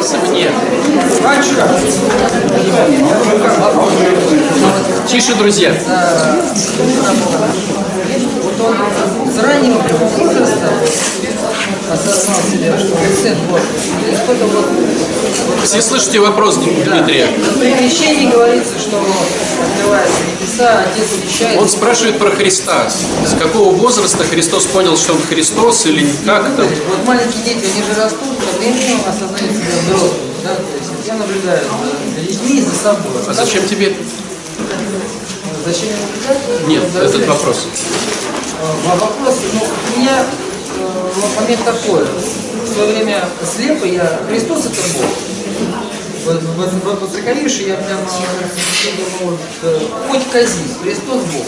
вопросы мне. Тише, друзья. Вот он с раннего возраста осознал себя, что он сын Божий. Что-то вот Все слышите вопрос Дмитрия? при крещении говорится, что открываются небеса, Отец учащает. Он спрашивает про Христа. С какого возраста Христос понял, что он Христос или как там? Вот маленькие дети, они же растут, со временем осознают себя взрослыми. Да? То есть я наблюдаю за людьми и за собой. А зачем тебе? Зачем? Нет, Ну, этот вопрос. А, Вопрос, ну, у меня э, момент такой. В свое время слепый я, Христос это Бог. Вот, вот, вот, вот я прямо думаю, вот, э, хоть кази, Христос Бог.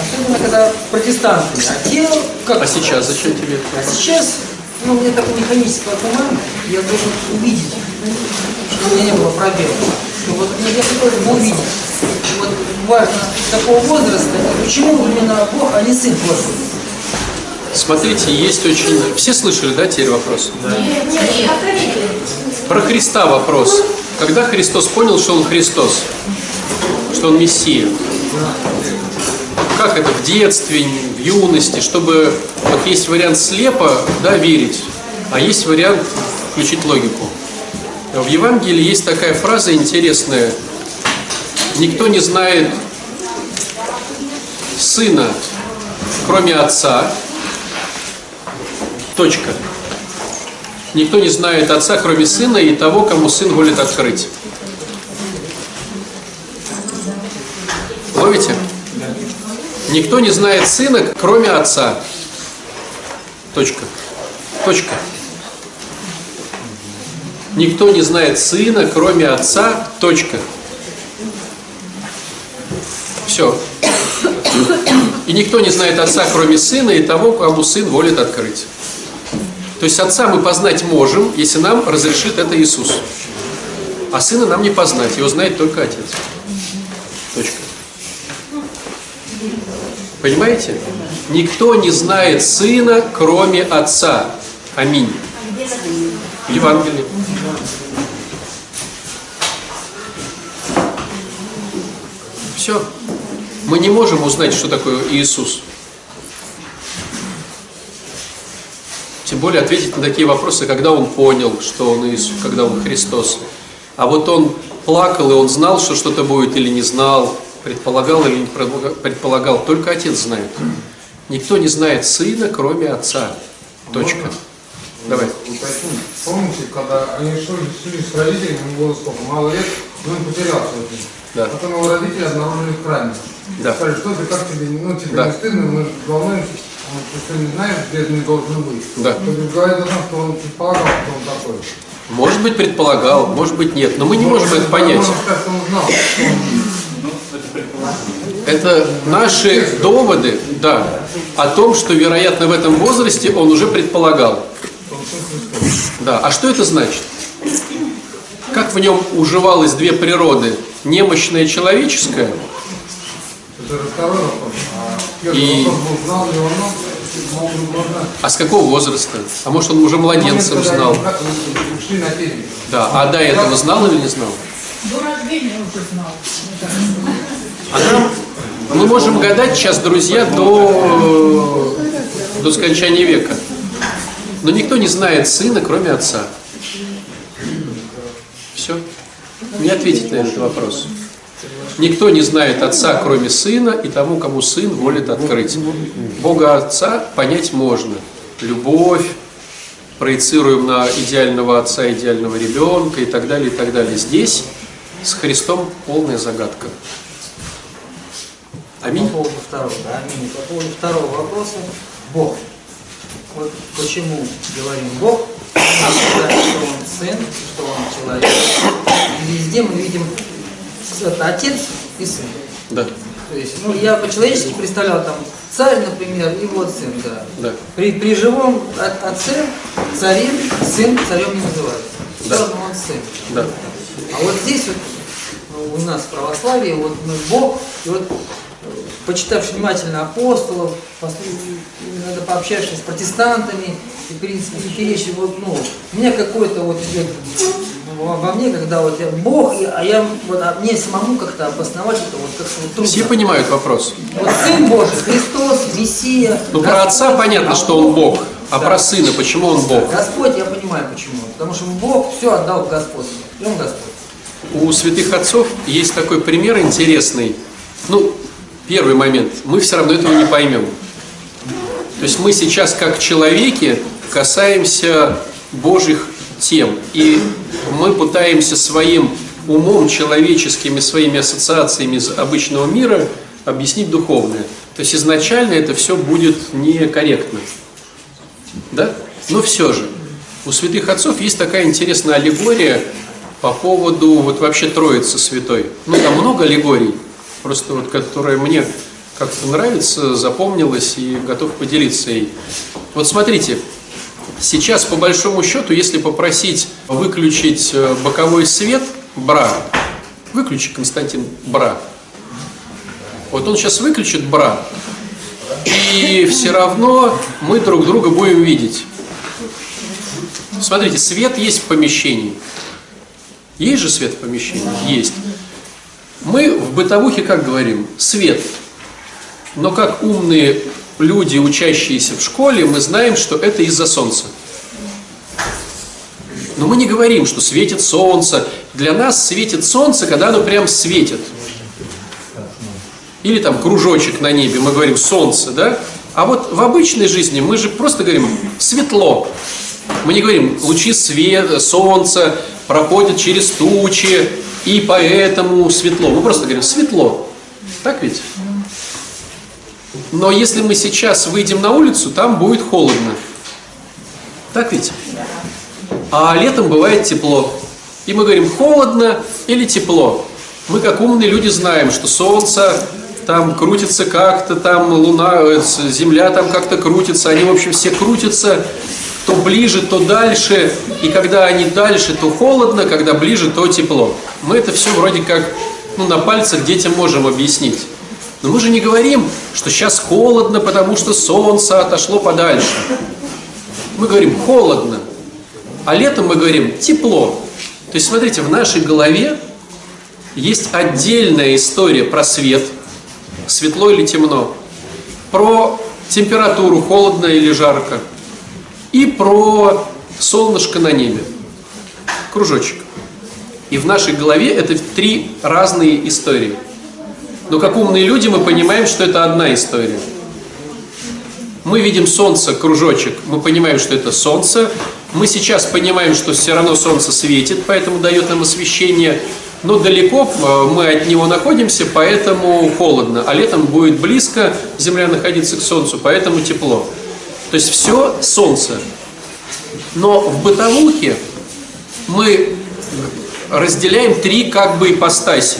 Особенно когда протестанты. А те, как А сейчас зачем тебе? а сейчас, ну, у меня такой механический ума, я должен увидеть, что у меня не было пробела. Что вот мне я хотел бы увидеть. Вот важно такого возраста, почему именно Бог, а не Сын Божий. Смотрите, есть очень... Все слышали, да, теперь вопрос? Про Христа вопрос. Когда Христос понял, что Он Христос? Что Он Мессия? Как это в детстве, в юности, чтобы... Вот есть вариант слепо, да, верить, а есть вариант включить логику. В Евангелии есть такая фраза интересная. Никто не знает сына, кроме отца. Точка. Никто не знает отца, кроме сына и того, кому сын волит открыть. Ловите? Никто не знает сына, кроме отца. Точка. Точка. Никто не знает сына, кроме отца. Точка. Все. И никто не знает отца, кроме сына, и того, кому сын волит открыть. То есть отца мы познать можем, если нам разрешит это Иисус. А сына нам не познать, его знает только отец. Точка. Понимаете? Никто не знает сына, кроме отца. Аминь. В Евангелии. Все. Мы не можем узнать, что такое Иисус. Тем более ответить на такие вопросы, когда он понял, что он Иисус, когда он Христос. А вот он плакал, и он знал, что что-то будет или не знал, предполагал или не предполагал, только Отец знает. Никто не знает Сына, кроме Отца. Точка. Давай. Уточню. Помните, когда они шли, шли с родителями, ему было сколько, мало лет, и он потерялся очень. Да. Потом его родители обнаружили в храме. Да. Сказали, что ты, как тебе, ну тебе Да. не стыдно, мы же волнуемся, он что не знаешь, где ты не должен быть. Да. То есть говорит о том, что он предполагал, что он такой. Может быть, предполагал, может быть, нет. Но мы не можем это понять. Что он знал, что он Это наши доводы, да, о том, что, вероятно, в этом возрасте он уже предполагал. Да, а что это значит? Как в нем уживалось две природы? Немощная человеческая это же второй вопрос. А первый И- можно... А с какого возраста? А может, он уже младенцем знал? Да, а до этого знал или не знал? До рождения уже знал. А мы можем гадать сейчас, друзья, до, до скончания века. Но никто не знает сына, кроме отца. Все. Не ответить на этот вопрос. Никто не знает отца, кроме сына, и тому, кому сын волит открыть. Бога отца понять можно. Любовь, проецируем на идеального отца, идеального ребенка и так далее, и так далее. Здесь с Христом полная загадка. Аминь. По поводу второго, да, аминь. По поводу второго вопроса, Бог. Вот почему говорим Бог, считаем, что Он Сын, что Он человек. И везде мы видим это Отец и Сын. Да, То есть, ну, я по-человечески представлял там царь, например, и вот сын, да. да. При, при живом от- отце царем, сын царем не называется. Все Да. равно он сын. Да. А вот здесь вот ну, у нас в православии вот мы Бог, и вот почитав внимательно апостолов, послу- иногда пообщавшись с протестантами, и, в принципе, эти вещи, вот, ну, у меня какой-то вот во мне, когда вот я Бог, и- а я, вот, а мне самому как-то обосновать это вот как-то вот трудно. Все понимают вопрос. Вот Сын Божий, Христос, Мессия. Ну, про отца понятно, что он Бог. А Да. про сына, почему он Бог? Господь, я понимаю почему. Потому что Бог все отдал в Господь. И он Господь. У святых отцов есть такой пример интересный. Ну, первый момент. Мы все равно этого не поймем. То есть мы сейчас, как человеки, касаемся Божьих тем. И мы пытаемся своим умом человеческими, своими ассоциациями из обычного мира объяснить духовное. То есть изначально это все будет некорректно. Да? Но все же, у святых отцов есть такая интересная аллегория по поводу вот вообще Троицы Святой. Ну, там много аллегорий, просто вот, которая мне как-то нравится, запомнилась и готов поделиться ей. Вот смотрите, сейчас по большому счету, если попросить выключить э, боковой свет, бра, выключи, Константин, бра. Вот он сейчас выключит бра, и все равно мы друг друга будем видеть. Смотрите, свет есть в помещении. Есть же свет в помещении? Есть. Мы в бытовухе как говорим? Свет. Но как умные люди, учащиеся в школе, мы знаем, что это из-за солнца. Но мы не говорим, что светит солнце. Для нас светит солнце, когда оно прям светит. Или там кружочек на небе, мы говорим солнце, да? А вот в обычной жизни мы же просто говорим светло. Мы не говорим лучи света, солнца проходят через тучи, и поэтому светло. Мы просто говорим светло. Так ведь? Но если мы сейчас выйдем на улицу, там будет холодно. Так ведь? А летом бывает тепло. И мы говорим холодно или тепло. Мы как умные люди знаем, что солнце там крутится как-то, там луна, э, земля там как-то крутится, они, в общем, все крутятся, то ближе, то дальше, и когда они дальше, то холодно, когда ближе, то тепло. Мы это все вроде как ну, на пальцах детям можем объяснить. Но мы же не говорим, что сейчас холодно, потому что солнце отошло подальше. Мы говорим холодно, а летом мы говорим тепло. То есть, смотрите, в нашей голове есть отдельная история про свет, светло или темно, про температуру, холодно или жарко, и про солнышко на небе, кружочек. И в нашей голове это три разные истории. Но как умные люди мы понимаем, что это одна история. Мы видим солнце, кружочек, мы понимаем, что это солнце. Мы сейчас понимаем, что все равно солнце светит, поэтому дает нам освещение. Но далеко э, мы от него находимся, поэтому холодно. А летом будет близко Земля находиться к Солнцу, поэтому тепло. То есть все солнце. Но в бытовухе мы разделяем три как бы ипостаси.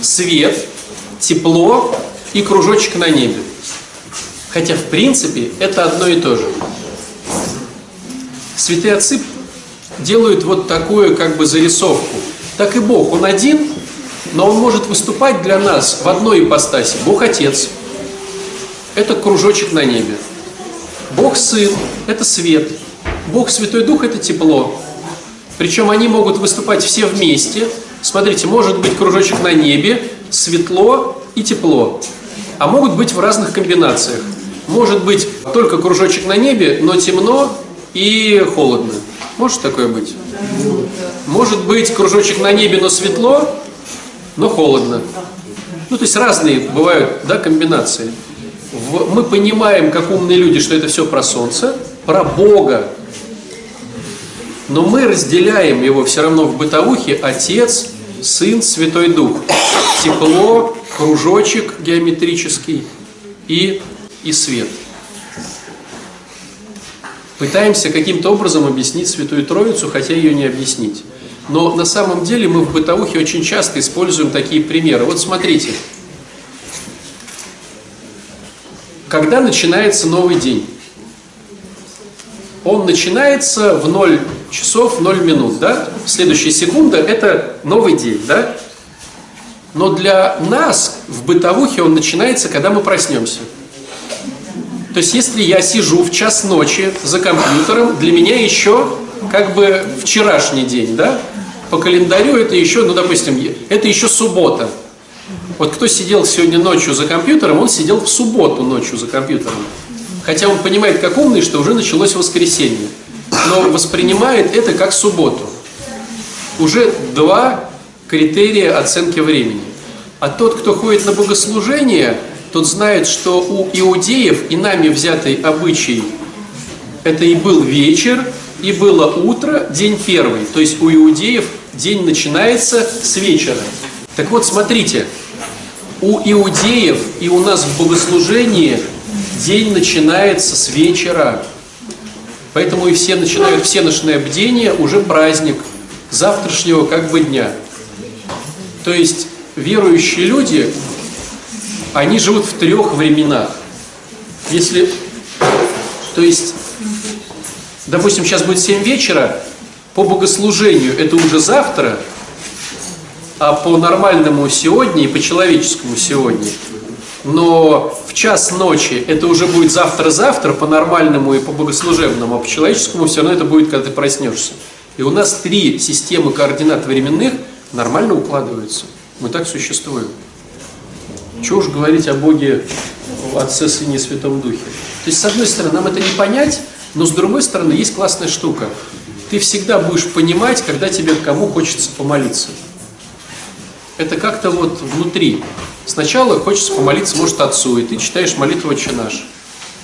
Свет, тепло и кружочек на небе. Хотя, в принципе, это одно и то же. Святые отцы делают вот такую как бы зарисовку. Так и Бог, Он один, но Он может выступать для нас в одной ипостаси. Бог Отец – это кружочек на небе. Бог Сын – это свет. Бог Святой Дух – это тепло. Причем они могут выступать все вместе. Смотрите, может быть кружочек на небе, светло и тепло. А могут быть в разных комбинациях. Может быть только кружочек на небе, но темно и холодно. Может такое быть? Может быть кружочек на небе, но светло, но холодно. Ну, то есть разные бывают да, комбинации. Мы понимаем, как умные люди, что это все про Солнце, про Бога. Но мы разделяем его все равно в бытовухе Отец, Сын, Святой Дух. Тепло, кружочек геометрический и, и свет. Пытаемся каким-то образом объяснить Святую Троицу, хотя ее не объяснить. Но на самом деле мы в бытовухе очень часто используем такие примеры. Вот смотрите. Когда начинается новый день? Он начинается в 0 часов 0 минут, да? Следующая секунда – это новый день, да? Но для нас в бытовухе он начинается, когда мы проснемся. То есть, если я сижу в час ночи за компьютером, для меня еще как бы вчерашний день, да? По календарю это еще, ну, допустим, это еще суббота. Вот кто сидел сегодня ночью за компьютером, он сидел в субботу ночью за компьютером. Хотя он понимает, как умный, что уже началось воскресенье. Но воспринимает это как субботу. Уже два критерия оценки времени. А тот, кто ходит на богослужение, тот знает, что у иудеев и нами взятый обычай, это и был вечер, и было утро, день первый. То есть у иудеев день начинается с вечера. Так вот, смотрите, у иудеев и у нас в богослужении день начинается с вечера. Поэтому и все начинают всеночное бдение, уже праздник завтрашнего как бы дня. То есть верующие люди, они живут в трех временах. Если, то есть, допустим, сейчас будет 7 вечера, по богослужению это уже завтра, а по нормальному сегодня и по человеческому сегодня. Но в час ночи это уже будет завтра-завтра по нормальному и по богослужебному, а по человеческому все равно это будет, когда ты проснешься. И у нас три системы координат временных нормально укладываются. Мы так существуем. Чего уж говорить о Боге, Отце, Сыне и Святом Духе. То есть, с одной стороны, нам это не понять, но с другой стороны, есть классная штука. Ты всегда будешь понимать, когда тебе кому хочется помолиться. Это как-то вот внутри. Сначала хочется помолиться, может, Отцу, и ты читаешь молитву «Отче наш».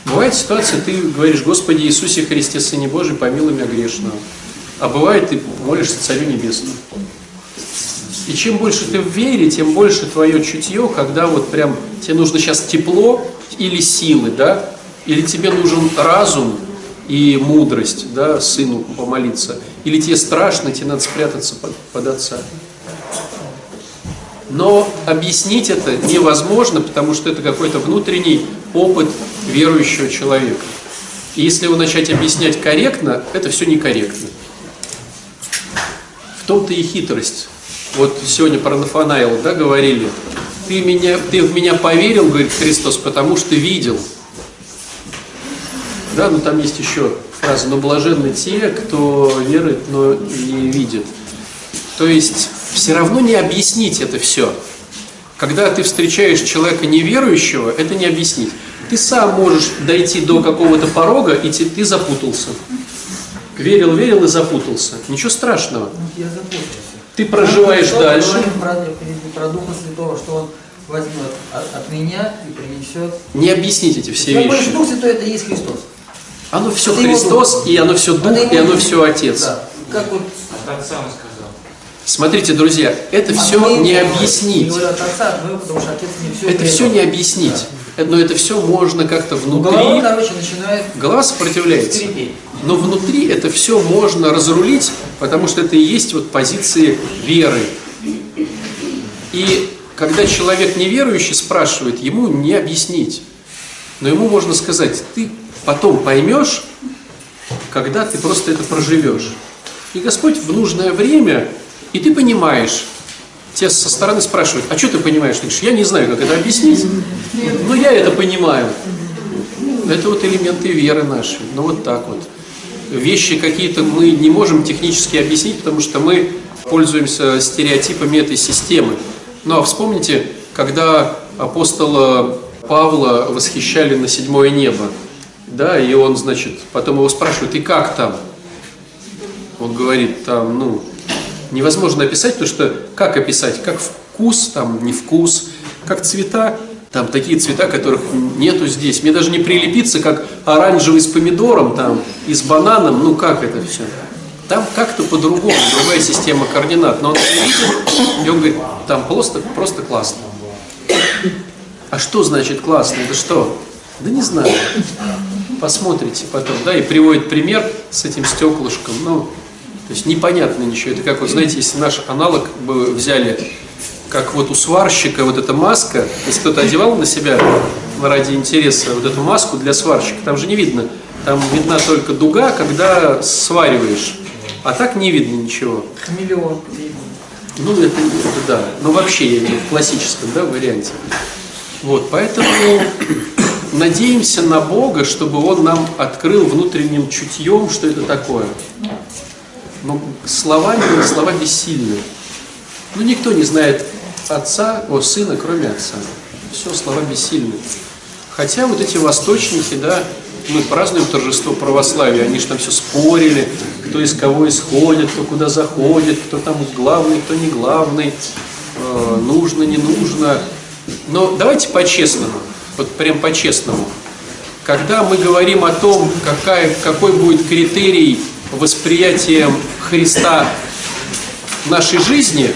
Бывает ситуация, ты говоришь, Господи Иисусе Христе, Сыне Божий, помилуй меня грешного. А бывает, ты молишься Царю Небесному. И чем больше ты в вере, тем больше твое чутье, когда вот прям тебе нужно сейчас тепло или силы, да, или тебе нужен разум и мудрость, да, сыну помолиться, или тебе страшно, тебе надо спрятаться под, под отца. Но объяснить это невозможно, потому что это какой-то внутренний опыт верующего человека. И если его начать объяснять корректно, это все некорректно. В том-то и хитрость. Вот сегодня про Нафанаила, да, говорили. Ты, меня, ты в меня поверил, говорит Христос, потому что видел. Да, но там есть еще фраза, но блаженны те, кто верит, но не видит. То есть все равно не объяснить это все. Когда ты встречаешь человека неверующего, это не объяснить. Ты сам можешь дойти до какого-то порога, и ты, ты запутался. Верил, верил и запутался. Ничего страшного. Я запутался. Ты проживаешь Что дальше. говорим Про, про Духа Святого, что Он возьмет от, от меня и принесет. Не объяснить эти все Я вещи. Дух Святой это и есть Христос. Оно все Это Христос, и оно все Дух, Это и оно все Отец. Да. Как вот От отца он сказал. Смотрите, друзья, это все мы- не объяснить. все Это все не объяснить. Но это все можно как-то Голова, внутри. короче, начинает Голова сопротивляется. Но внутри это все можно разрулить, потому что это и есть вот позиции веры. И когда человек неверующий спрашивает, ему не объяснить. Но ему можно сказать, ты потом поймешь, когда ты просто это проживешь. И Господь в нужное время, и ты понимаешь, Тебя со стороны спрашивают, а что ты понимаешь? Ты говоришь, я не знаю, как это объяснить, но я это понимаю. Это вот элементы веры нашей. Ну вот так вот. Вещи какие-то мы не можем технически объяснить, потому что мы пользуемся стереотипами этой системы. Ну а вспомните, когда апостола Павла восхищали на седьмое небо, да, и он, значит, потом его спрашивают, и как там? Он говорит, там, ну, невозможно описать, потому что как описать? Как вкус, там, не вкус, как цвета, там такие цвета, которых нету здесь. Мне даже не прилепиться, как оранжевый с помидором, там, и с бананом, ну как это все? Там как-то по-другому, другая система координат. Но он видит, и он говорит, там просто, просто классно. А что значит классно? Это что? Да не знаю. Посмотрите потом, да, и приводит пример с этим стеклышком. Ну, то есть непонятно ничего. Это как, вот знаете, если наш аналог бы взяли, как вот у сварщика вот эта маска, если кто-то одевал на себя ради интереса вот эту маску для сварщика, там же не видно. Там видна только дуга, когда свариваешь. А так не видно ничего. Хамелеон. Ну, это, это да. Но вообще, я имею в классическом да, варианте. Вот, поэтому надеемся на Бога, чтобы Он нам открыл внутренним чутьем, что это такое. Но словами слова бессильны. Ну, никто не знает отца, о, сына, кроме отца. Все, слова бессильны. Хотя вот эти восточники, да, мы празднуем торжество православия, они же там все спорили, кто из кого исходит, кто куда заходит, кто там главный, кто не главный, э, нужно, не нужно. Но давайте по-честному, вот прям по-честному. Когда мы говорим о том, какая, какой будет критерий восприятия Христа в нашей жизни,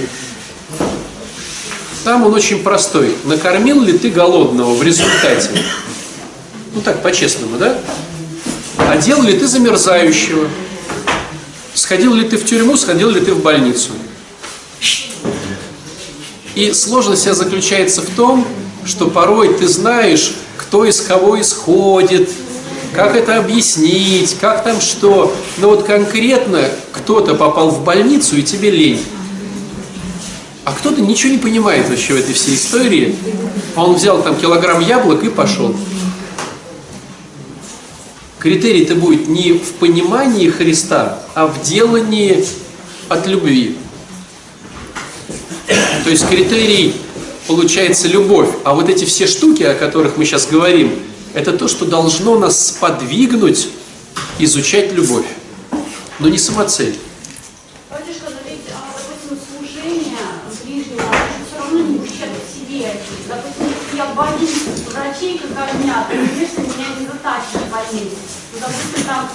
там он очень простой. Накормил ли ты голодного в результате? Ну так, по-честному, да? Одел ли ты замерзающего? Сходил ли ты в тюрьму, сходил ли ты в больницу? И сложность вся заключается в том, что порой ты знаешь, кто из кого исходит, как это объяснить, как там что. Но вот конкретно кто-то попал в больницу, и тебе лень. А кто-то ничего не понимает вообще в этой всей истории. Он взял там килограмм яблок и пошел. Критерий-то будет не в понимании Христа, а в делании от любви. То есть критерий получается любовь. А вот эти все штуки, о которых мы сейчас говорим, это то, что должно нас сподвигнуть изучать любовь. Но не самоцель. А, конечно, меня не. Ну, допустим, там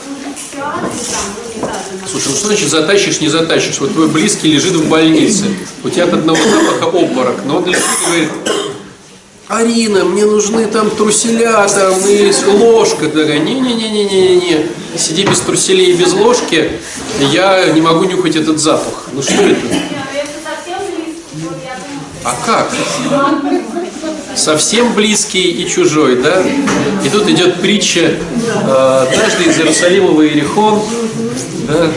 там, ну, не знаю, Слушай, ну что значит затащишь, не затащишь? Вот твой близкий лежит в больнице, у тебя от одного запаха обморок, но он лежит и говорит, Арина, мне нужны там труселя, там и ложка. Такая, не-не-не-не-не-не, сиди без труселей и без ложки, я не могу нюхать этот запах. Ну что это? Думаю, А как? Совсем близкий и чужой, да? И тут идет притча э, «Однажды из Иерусалима в Иерихон». Да?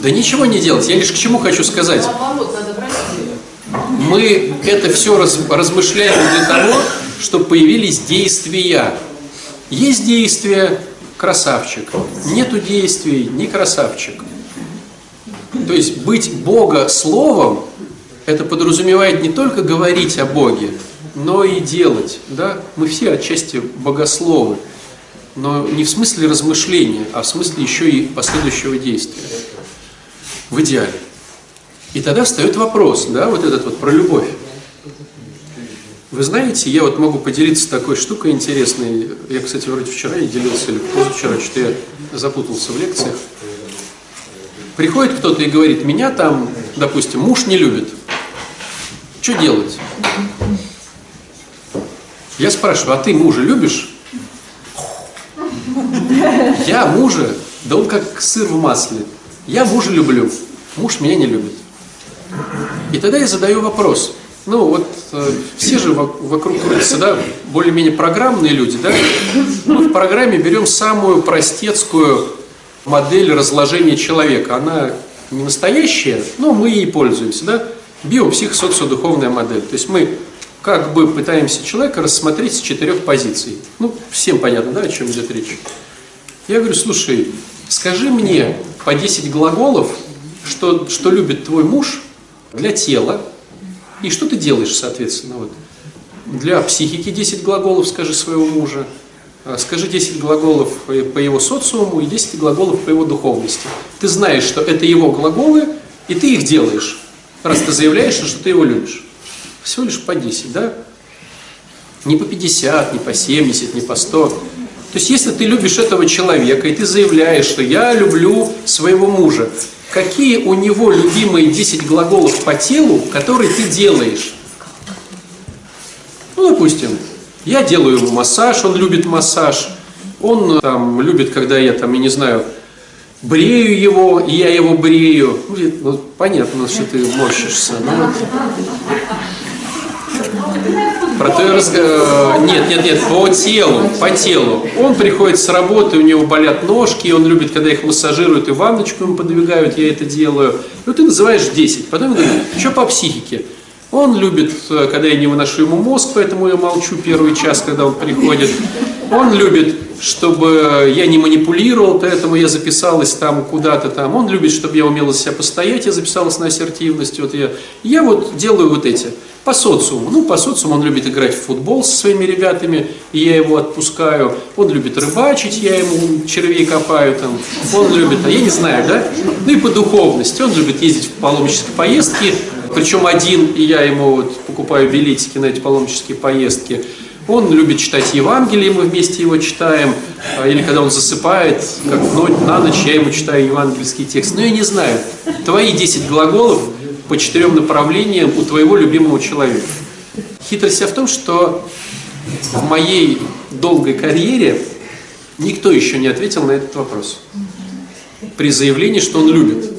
да ничего не делать, я лишь к чему хочу сказать. Мы это все раз- размышляем для того, чтобы появились действия. Есть действия – красавчик. Нету действий – не красавчик. То есть быть Бога словом, это подразумевает не только говорить о Боге, но и делать. Да? Мы все отчасти богословы, но не в смысле размышления, а в смысле еще и последующего действия. В идеале. И тогда встает вопрос, да, вот этот вот про любовь. Вы знаете, я вот могу поделиться такой штукой интересной. Я, кстати, вроде вчера и делился, или позавчера, что я запутался в лекциях. Приходит кто-то и говорит, меня там, допустим, муж не любит. Что делать? Я спрашиваю, а ты мужа любишь? Я мужа, да он как сыр в масле. Я мужа люблю, муж меня не любит. И тогда я задаю вопрос. Ну вот э, все же во- вокруг крутятся, да, более-менее программные люди, да. Мы в программе берем самую простецкую модель разложения человека. Она не настоящая, но мы ей пользуемся, да. Биопсихосоциодуховная модель. То есть мы как бы пытаемся человека рассмотреть с четырех позиций. Ну, всем понятно, да, о чем идет речь. Я говорю, слушай, скажи мне по 10 глаголов, что, что любит твой муж для тела, и что ты делаешь, соответственно, вот. Для психики 10 глаголов скажи своего мужа, а, скажи 10 глаголов по по его социуму и 10 глаголов по его духовности. Ты знаешь, что это его глаголы, и ты их делаешь, раз ты заявляешь, что ты его любишь. Всего лишь по 10, да? Не по 50, не по 70, не по 100. То есть, если ты любишь этого человека, и ты заявляешь, что я люблю своего мужа, какие у него любимые 10 глаголов по телу, которые ты делаешь? Ну, допустим, я делаю ему массаж, он любит массаж, он э, там любит, когда я там, я не знаю, брею его, и я его брею. Ну, ну, понятно, что ты морщишься. но Про то я раз- э, Нет, нет, нет, по телу, по телу. Он приходит с работы, у него болят ножки, он любит, когда их массажируют и ванночку ему подвигают, я это делаю. Ну, ты называешь 10. Потом я говорю, что по психике? Он любит, э, когда я не выношу ему мозг, поэтому я молчу первый час, когда он приходит. Он любит, чтобы я не манипулировал, поэтому я записалась там куда-то там. Он любит, чтобы я умела себя постоять, я записалась на ассертивность. Вот я, я вот делаю вот эти. По социуму. Ну, по социуму он любит играть в футбол со своими ребятами, и я его отпускаю. Он любит рыбачить, я ему червей копаю там. Он любит, а я не знаю, да? Ну и по духовности. Он любит ездить в паломнические поездки, причем один, и я ему вот покупаю билетики на эти паломнические поездки. Он любит читать Евангелие, мы вместе его читаем, а, или когда он засыпает, как на ночь я ему читаю евангельский текст. Но я не знаю, твои 10 глаголов по четырем направлениям у твоего любимого человека. Хитрость вся в том, что в моей долгой карьере никто еще не ответил на этот вопрос. При заявлении, что он любит.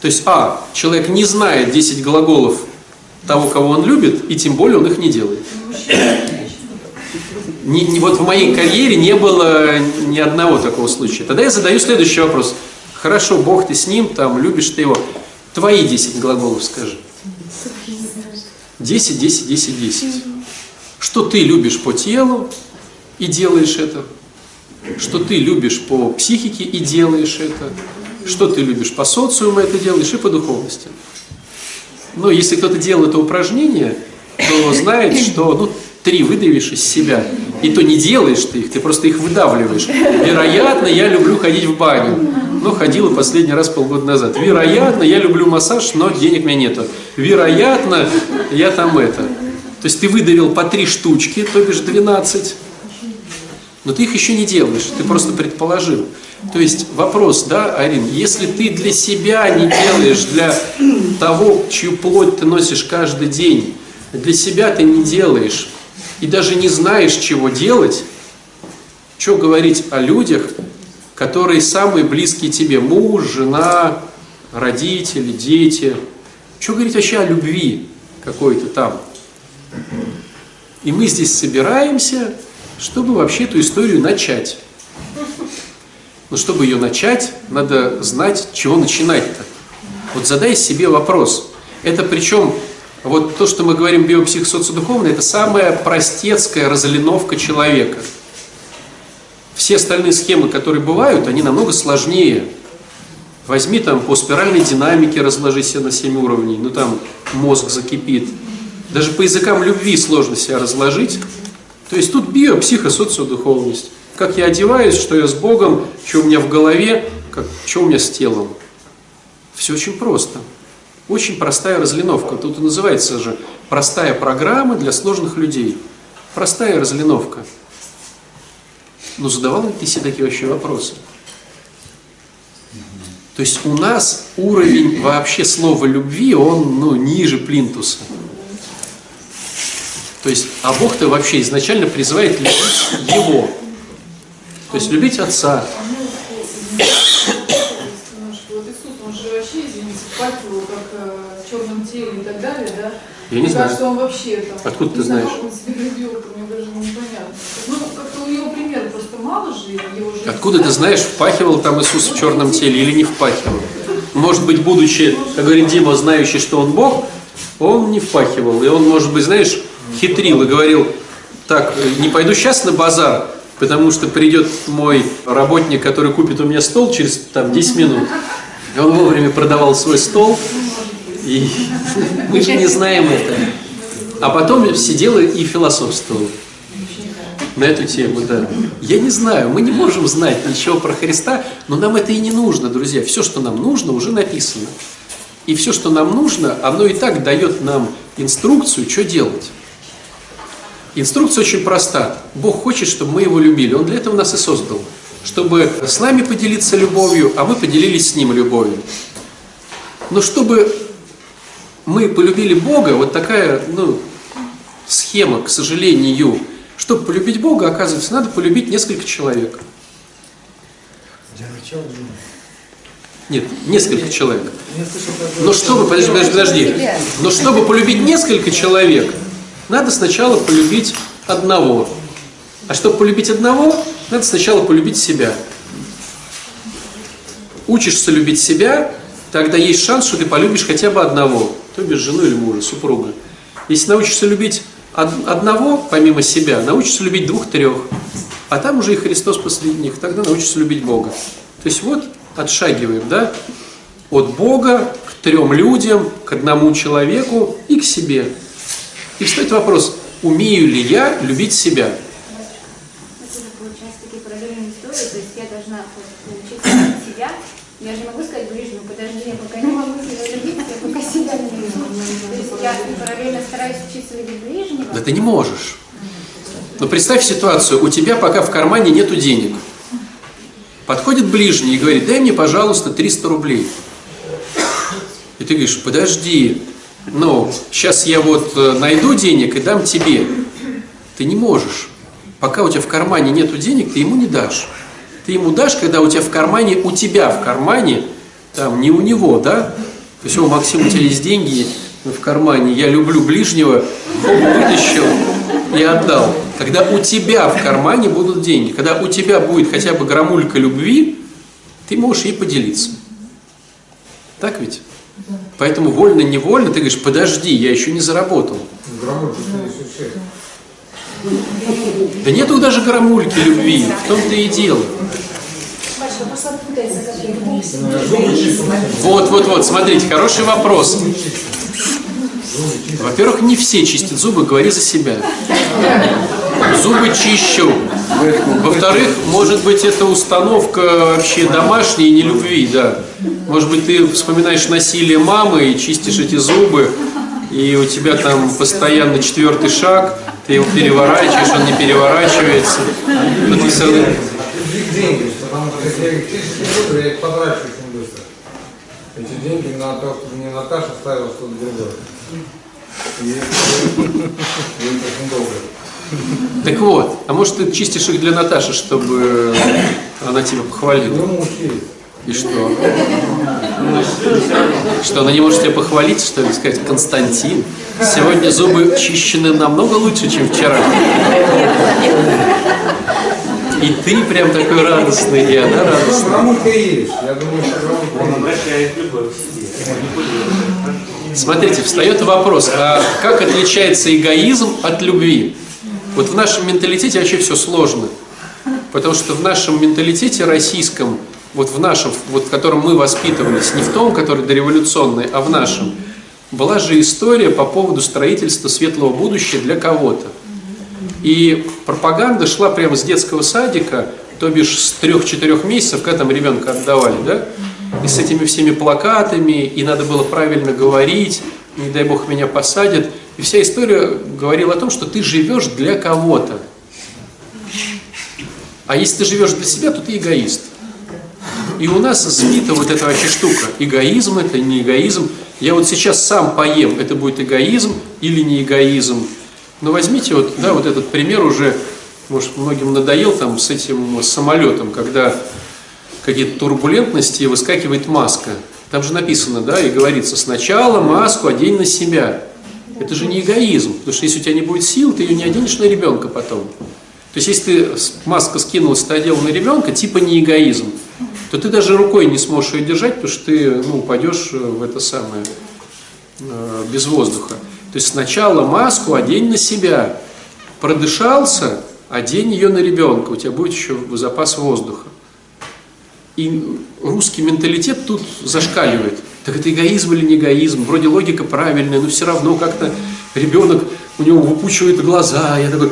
То есть, а, человек не знает 10 глаголов того, кого он любит, и тем более он их не делает. Не, не, вот в моей карьере не было ни одного такого случая. Тогда я задаю следующий вопрос. Хорошо, Бог ты с ним, там, любишь ты его. Твои 10 глаголов скажи. 10, 10, 10, 10. Что ты любишь по телу и делаешь это. Что ты любишь по психике и делаешь это что ты любишь по социуму это делаешь и по духовности. Но если кто-то делал это упражнение, то знает, что ну, три выдавишь из себя, и то не делаешь ты их, ты просто их выдавливаешь. Вероятно, я люблю ходить в баню, но ходила последний раз полгода назад. Вероятно, я люблю массаж, но денег у меня нету. Вероятно, я там это. То есть ты выдавил по три штучки, то бишь 12, но ты их еще не делаешь, ты просто предположил. То есть вопрос, да, Арин, если ты для себя не делаешь, для того, чью плоть ты носишь каждый день, для себя ты не делаешь, и даже не знаешь, чего делать, что говорить о людях, которые самые близкие тебе, муж, жена, родители, дети, что говорить вообще о любви какой-то там. И мы здесь собираемся, чтобы вообще эту историю начать. Но чтобы ее начать, надо знать, чего начинать-то. Вот задай себе вопрос. Это причем, вот то, что мы говорим биопсихосоциодуховно, это самая простецкая разлиновка человека. Все остальные схемы, которые бывают, они намного сложнее. Возьми там по спиральной динамике, разложи себя на 7 уровней, ну там мозг закипит. Даже по языкам любви сложно себя разложить. То есть тут биопсихосоциодуховность как я одеваюсь, что я с Богом, что у меня в голове, как, что у меня с телом. Все очень просто. Очень простая разлиновка. Тут и называется же простая программа для сложных людей. Простая разлиновка. Но задавал ли ты себе такие вообще вопросы? То есть у нас уровень вообще слова любви, он ну, ниже плинтуса. То есть, а Бог-то вообще изначально призывает любить Его. То есть любить Отца. Э? Я не знаю. кажется, он вообще там... Откуда ты знаешь? любил, мне даже непонятно. Ну, как-то у него пример просто мало же, его же... Откуда ты знаешь, впахивал там Иисус в черном теле или не впахивал? Может быть, будучи, как говорит Дима, знающий, что он Бог, он не впахивал. И он, может быть, знаешь, хитрил и говорил, так, не пойду сейчас на базар, потому что придет мой работник, который купит у меня стол через там, 10 минут. Он вовремя продавал свой стол, и мы же не знаем это. А потом сидел и философствовал на эту тему, да. Я не знаю, мы не можем знать ничего про Христа, но нам это и не нужно, друзья. Все, что нам нужно, уже написано. И все, что нам нужно, оно и так дает нам инструкцию, что делать. Инструкция очень проста. Бог хочет, чтобы мы Его любили. Он для этого нас и создал. Чтобы с нами поделиться любовью, а мы поделились с Ним любовью. Но чтобы мы полюбили Бога, вот такая ну, схема, к сожалению, чтобы полюбить Бога, оказывается, надо полюбить несколько человек. Нет, несколько человек. Но чтобы, подожди, подожди, подожди. Но чтобы полюбить несколько человек, надо сначала полюбить одного. А чтобы полюбить одного, надо сначала полюбить себя. Учишься любить себя, тогда есть шанс, что ты полюбишь хотя бы одного. то бишь жену или мужа, супруга. Если научишься любить од- одного, помимо себя, научишься любить двух-трех, а там уже и Христос посреди них, тогда научишься любить Бога. То есть вот отшагиваем, да, от Бога к трем людям, к одному человеку и к себе. И встает вопрос, умею ли я любить себя? Я же могу сказать ближнему, подожди, я пока не могу себя любить, я пока себя не люблю. То есть я параллельно стараюсь учиться любить ближнего. Да ты не можешь. Но представь ситуацию, у тебя пока в кармане нету денег. Подходит ближний и говорит, дай мне, пожалуйста, 300 рублей. И ты говоришь, подожди, ну, сейчас я вот э, найду денег и дам тебе. Ты не можешь. Пока у тебя в кармане нету денег, ты ему не дашь. Ты ему дашь, когда у тебя в кармане, у тебя в кармане, там, не у него, да? То есть, о, Максим, у тебя есть деньги в кармане, я люблю ближнего, хоп, вытащил и отдал. Когда у тебя в кармане будут деньги, когда у тебя будет хотя бы грамулька любви, ты можешь ей поделиться. Так ведь? Поэтому вольно-невольно ты говоришь, подожди, я еще не заработал. Да нету даже грамульки любви, в том-то и дело. Вот, вот, вот, смотрите, хороший вопрос. Во-первых, не все чистят зубы, говори за себя. Зубы чищу. Во-вторых, может быть, это установка вообще домашней не любви, да. Может быть, ты вспоминаешь насилие мамы и чистишь эти зубы, и у тебя там постоянно четвертый шаг, ты его переворачиваешь, он не переворачивается. Но ты всё равно- деньги, потому что если я их чистить буду, быстро. Эти деньги на то, чтобы мне Наташа ставила что-то другое. И это очень долго. Так вот, а может ты чистишь их для Наташи, чтобы она тебя похвалила? Ну. И что? Что, она не может тебя похвалить, что ли, сказать, Константин, сегодня зубы чищены намного лучше, чем вчера. И ты прям такой радостный, и она Ну, радостная. грамулька есть. Я думаю, что грамулька Смотрите, встает вопрос, а как отличается эгоизм от любви? Вот в нашем менталитете вообще все сложно. Потому что в нашем менталитете российском, вот в нашем, вот в котором мы воспитывались, не в том, который дореволюционный, а в нашем, была же история по поводу строительства светлого будущего для кого-то. И пропаганда шла прямо с детского садика, то бишь с трех-четырех месяцев, когда там ребенка отдавали, да? И с этими всеми плакатами, и надо было правильно говорить, не дай бог меня посадят. И вся история говорила о том, что ты живешь для кого-то. А если ты живешь для себя, то ты эгоист. И у нас сбита вот эта вообще штука. Эгоизм это не эгоизм. Я вот сейчас сам поем, это будет эгоизм или не эгоизм. Но возьмите вот, да, вот этот пример уже, может, многим надоел там с этим самолетом, когда какие-то турбулентности и выскакивает маска. Там же написано, да, и говорится, сначала маску одень на себя. Это же не эгоизм, потому что если у тебя не будет сил, ты ее не оденешь на ребенка потом. То есть, если ты маска скинулась, ты одел на ребенка, типа не эгоизм, то ты даже рукой не сможешь ее держать, потому что ты ну, упадешь э, в это самое, э, без воздуха. То есть сначала маску одень на себя, продышался, одень ее на ребенка, у тебя будет еще запас воздуха. И русский менталитет тут зашкаливает. Так это эгоизм или не эгоизм? Вроде логика правильная, но все равно как-то ребенок, у него выпучивает глаза. Я такой,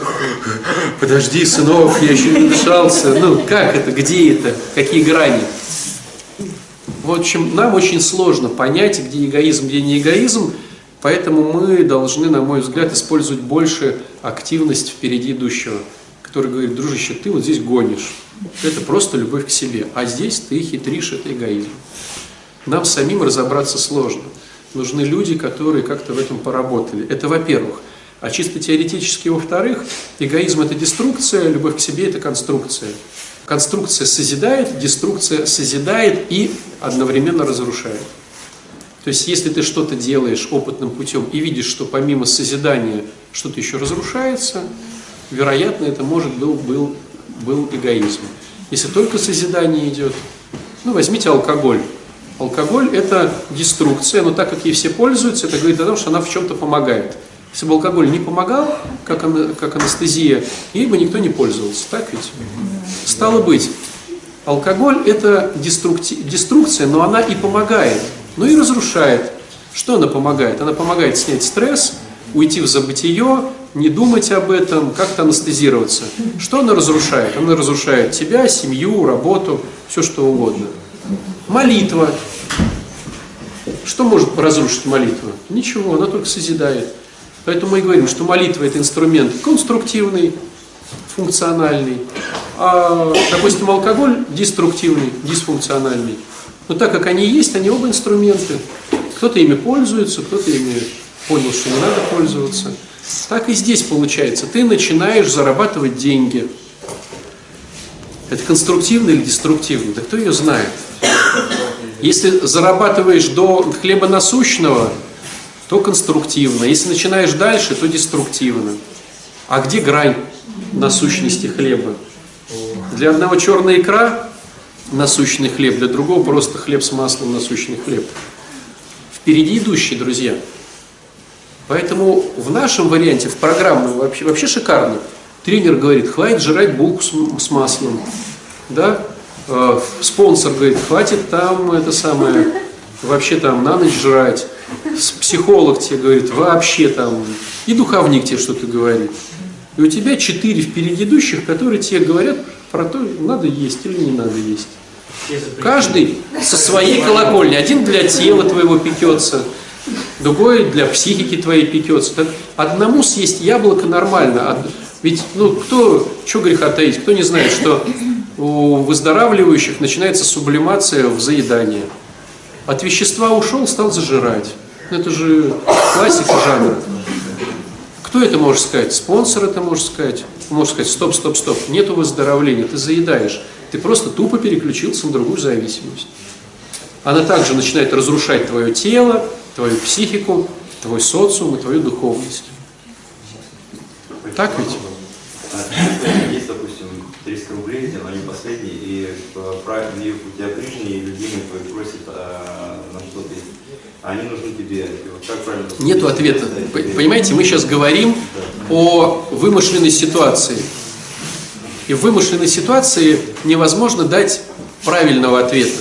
подожди, сынок, я еще не дышался. Ну, как это, где это, какие грани? В общем, нам очень сложно понять, где эгоизм, где не эгоизм, поэтому мы должны, на мой взгляд, использовать больше активность впереди идущего, который говорит, дружище, ты вот здесь гонишь. Это просто любовь к себе. А здесь ты хитришь, это эгоизм. Нам самим разобраться сложно. Нужны люди, которые как-то в этом поработали. Это во-первых. А чисто теоретически, во-вторых, эгоизм – это деструкция, любовь к себе – это конструкция. Конструкция созидает, деструкция созидает и одновременно разрушает. То есть, если ты что-то делаешь опытным путем и видишь, что помимо созидания что-то еще разрушается, вероятно, это может был, был, был эгоизм. Если только созидание идет, ну, возьмите алкоголь. Алкоголь – это деструкция, но так как ей все пользуются, это говорит о том, что она в чем-то помогает. Если бы алкоголь не помогал, как, ана- как анестезия, ей бы никто не пользовался. Так ведь? Стало быть, алкоголь – это деструкти- деструкция, но она и помогает, но и разрушает. Что она помогает? Она помогает снять стресс, уйти в забытие, не думать об этом, как-то анестезироваться. Что она разрушает? Она разрушает тебя, семью, работу, все что угодно. Молитва. Что может разрушить молитву? Ничего, она только созидает. Поэтому мы и говорим, что молитва это инструмент конструктивный, функциональный, а, допустим, алкоголь деструктивный, дисфункциональный. Но так как они есть, они оба инструменты. Кто-то ими пользуется, кто-то ими понял, что не надо пользоваться. Так и здесь получается. Ты начинаешь зарабатывать деньги. Это конструктивно или деструктивно? Да кто ее знает? Если зарабатываешь до хлеба насущного, то конструктивно. Если начинаешь дальше, то деструктивно. А где грань насущности хлеба? Для одного черная икра – насущный хлеб, для другого просто хлеб с маслом – насущный хлеб. Впереди идущий, друзья. Поэтому в нашем варианте, в программе вообще, вообще шикарно. Тренер говорит, хватит жрать булку с, с маслом. Да? Э, спонсор говорит, хватит там это самое, вообще там на ночь жрать. Психолог тебе говорит, вообще там. И духовник тебе что-то говорит. И у тебя четыре впереди идущих, которые тебе говорят про то, надо есть или не надо есть. Каждый со своей колокольни. Один для тела твоего пекется, другой для психики твоей пекется. Так одному съесть яблоко нормально. а Ведь, ну, кто, что греха таить, кто не знает, что у выздоравливающих начинается сублимация в заедание. От вещества ушел, стал зажирать. Ну, Это же классика жанра. Кто это может сказать? Спонсор это может сказать. Может сказать, стоп, стоп, стоп, нету выздоровления, ты заедаешь. Ты просто тупо переключился на другую зависимость. Она также начинает разрушать твое тело, твою психику, твой социум и твою духовность. Так ведь? А, Есть, допустим, 300 рублей, но они последние, и, пра- и у тебя ближние и любимые твои просят а, на что-то. Они нужны тебе. Вот как правильно? Нету ответа. Понимаете, мы сейчас говорим о вымышленной ситуации. И в вымышленной ситуации невозможно дать правильного ответа.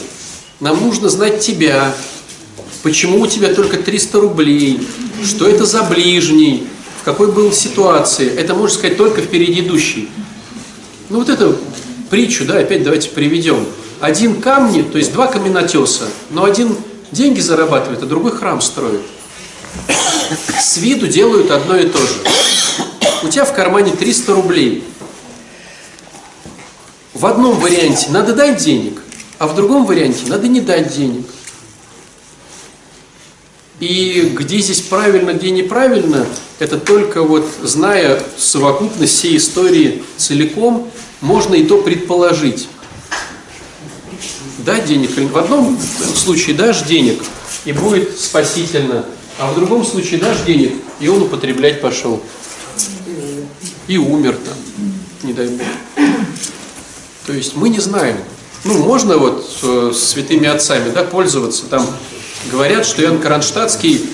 Нам нужно знать тебя, почему у тебя только 300 рублей, что это за ближний, в какой был ситуации. Это может сказать только впереди идущий. Ну вот эту притчу, да, опять давайте приведем. Один камни, то есть два каменотеса, но один деньги зарабатывает, а другой храм строит. С виду делают одно и то же. У тебя в кармане 300 рублей. В одном варианте надо дать денег, а в другом варианте надо не дать денег. И где здесь правильно, где неправильно, это только вот зная совокупность всей истории целиком, можно и то предположить. Дать денег, в одном случае дашь денег, и будет спасительно, а в другом случае дашь денег, и он употреблять пошел. И умер там, не дай бог. То есть мы не знаем. Ну, можно вот э, с святыми отцами да, пользоваться. Там говорят, что Иоанн Кронштадтский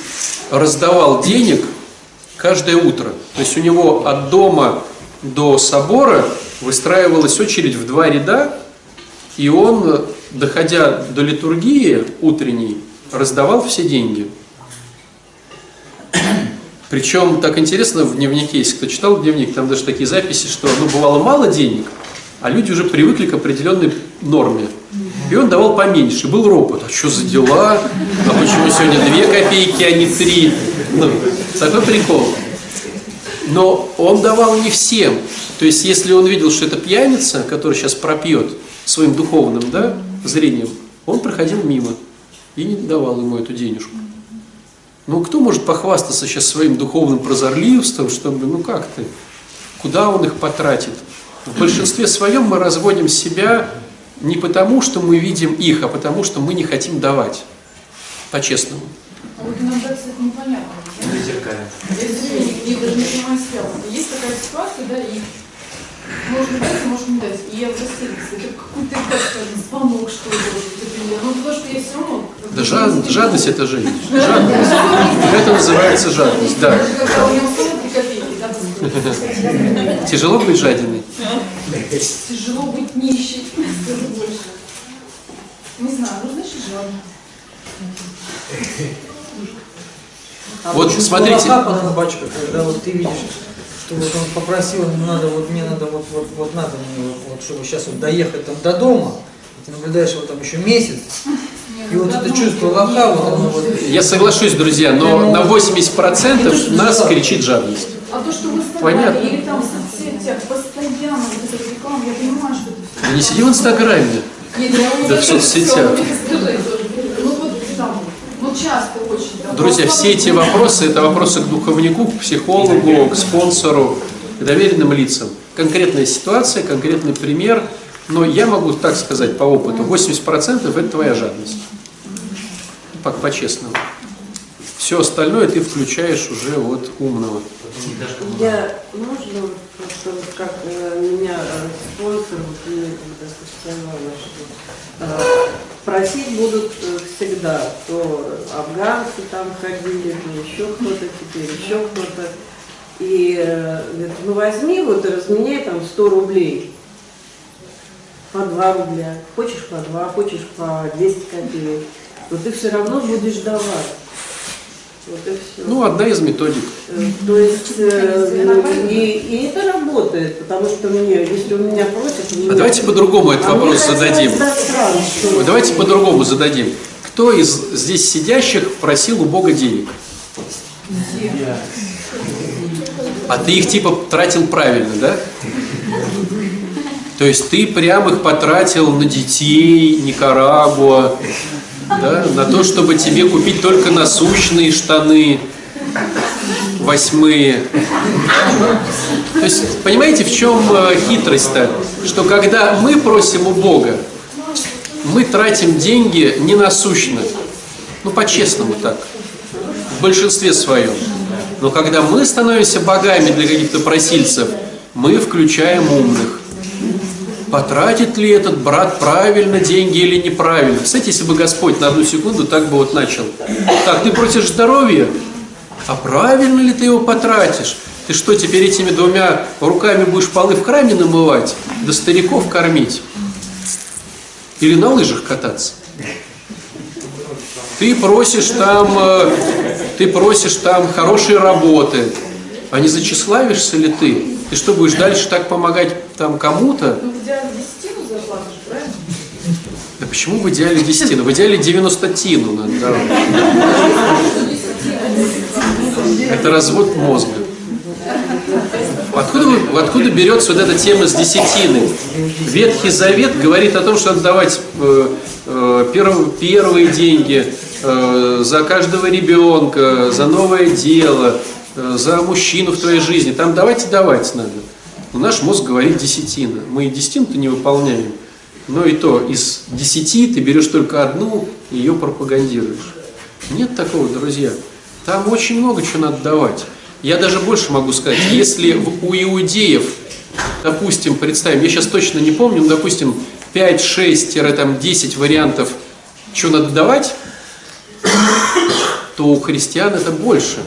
раздавал денег каждое утро. То есть у него от дома до собора выстраивалась очередь в два ряда, и он, доходя до литургии утренней, раздавал все деньги. Причем так интересно в дневнике, если кто читал дневник, там даже такие записи, что ну, бывало мало денег, а люди уже привыкли к определенной норме. И он давал поменьше. Был ропот. А что за дела? А почему сегодня две копейки, а не три? Ну, такой прикол. Но он давал не всем. То есть, если он видел, что это пьяница, который сейчас пропьет своим духовным да, зрением, он проходил мимо и не давал ему эту денежку. Ну, кто может похвастаться сейчас своим духовным прозорливством, чтобы, ну как ты, куда он их потратит? В большинстве своем мы разводим себя не потому, что мы видим их, а потому, что мы не хотим давать. По-честному. А вот иногда, кстати, непонятно. Я извини, я даже не понимаю себя. Есть такая ситуация, да, и можно дать, а можно не дать. И я в растерянности. Это какой-то, так скажем, звонок, что ли, вот. Ну, потому что я все равно... Да жад- жадность это жизнь. Жадность. Это называется жадность, да. Тяжело быть жадиной? Тяжело быть нищей, скажу больше. Не знаю, ну значит жадно. А Вот смотрите. лоха, батюшка, когда вот ты видишь, что вот он попросил, ему надо, вот мне надо, вот, вот, вот надо мне, вот, вот, чтобы сейчас вот доехать там до дома, и ты наблюдаешь его там еще месяц, и вот это чувство лоха, вот оно вот... Я соглашусь, друзья, но на 80% нас кричит жадность. А то, что вы сказали, Понятно. или там в соцсетях постоянно вот эта реклама, я понимаю, что это все. Да не сиди в Инстаграме. Да в соцсетях. Ну вот там, ну там, Друзья, все эти вопросы – это вопросы к духовнику, к психологу, к спонсору, к доверенным лицам. Конкретная ситуация, конкретный пример. Но я могу так сказать по опыту, 80% – это твоя жадность. По- По-честному. Все остальное ты включаешь уже вот умного. Я, можно, просто как э, меня э, спонсор, вот мне когда э, просить будут э, всегда, то афганцы там ходили, то еще кто-то теперь, еще кто-то. И э, говорит, ну возьми вот и разменяй там 100 рублей. По 2 рубля. Хочешь по 2, хочешь по 200 копеек. Но ты все равно будешь давать. Вот и все. Ну, одна из методик. Э, То есть э, и, и это работает, потому что мне, если у меня у меня- А давайте по-другому этот А вопрос зададим. сразу, Давайте по-другому зададим. Кто из здесь сидящих просил у Бога денег? А ты их типа тратил правильно, да? То есть ты прям их потратил на детей, Никарагуа, да, на то, чтобы тебе купить только насущные штаны, восьмые. То есть, понимаете, в чем э, хитрость-то? Что когда мы просим у Бога, мы тратим деньги не насущно. Ну, по-честному так. В большинстве своем. Но когда мы становимся богами для каких-то просильцев, мы включаем умных. Потратит ли этот брат правильно деньги или неправильно? Кстати, если бы Господь на одну секунду так бы вот начал. Так, ты просишь здоровья? А правильно ли ты его потратишь? Ты что, теперь этими двумя руками будешь полы в храме намывать? Да стариков кормить? Или на лыжах кататься? Ты просишь там, э, ты просишь там хорошей работы, а не зачиславишься ли ты? Ты что, будешь дальше так помогать там кому-то? Ну, в идеале десятину заплатишь, правильно? Да почему в идеале десятину? В идеале 90 тину надо давать. Это развод мозга. Откуда, вы- откуда берется вот эта тема с десятины? Ветхий Завет говорит о том, что надо давать э, э, перв- первые деньги э, за каждого ребенка, за новое дело, за мужчину в твоей жизни. Там давать и давать надо. Но наш мозг говорит десятина. Мы и десятину-то не выполняем. Но и то, из десяти ты берешь только одну и ее пропагандируешь. Нет такого, друзья. Там очень много чего надо давать. Я даже больше могу сказать, если у иудеев, допустим, представим, я сейчас точно не помню, но, допустим, 5-6-10 вариантов, что надо давать, то у христиан это больше.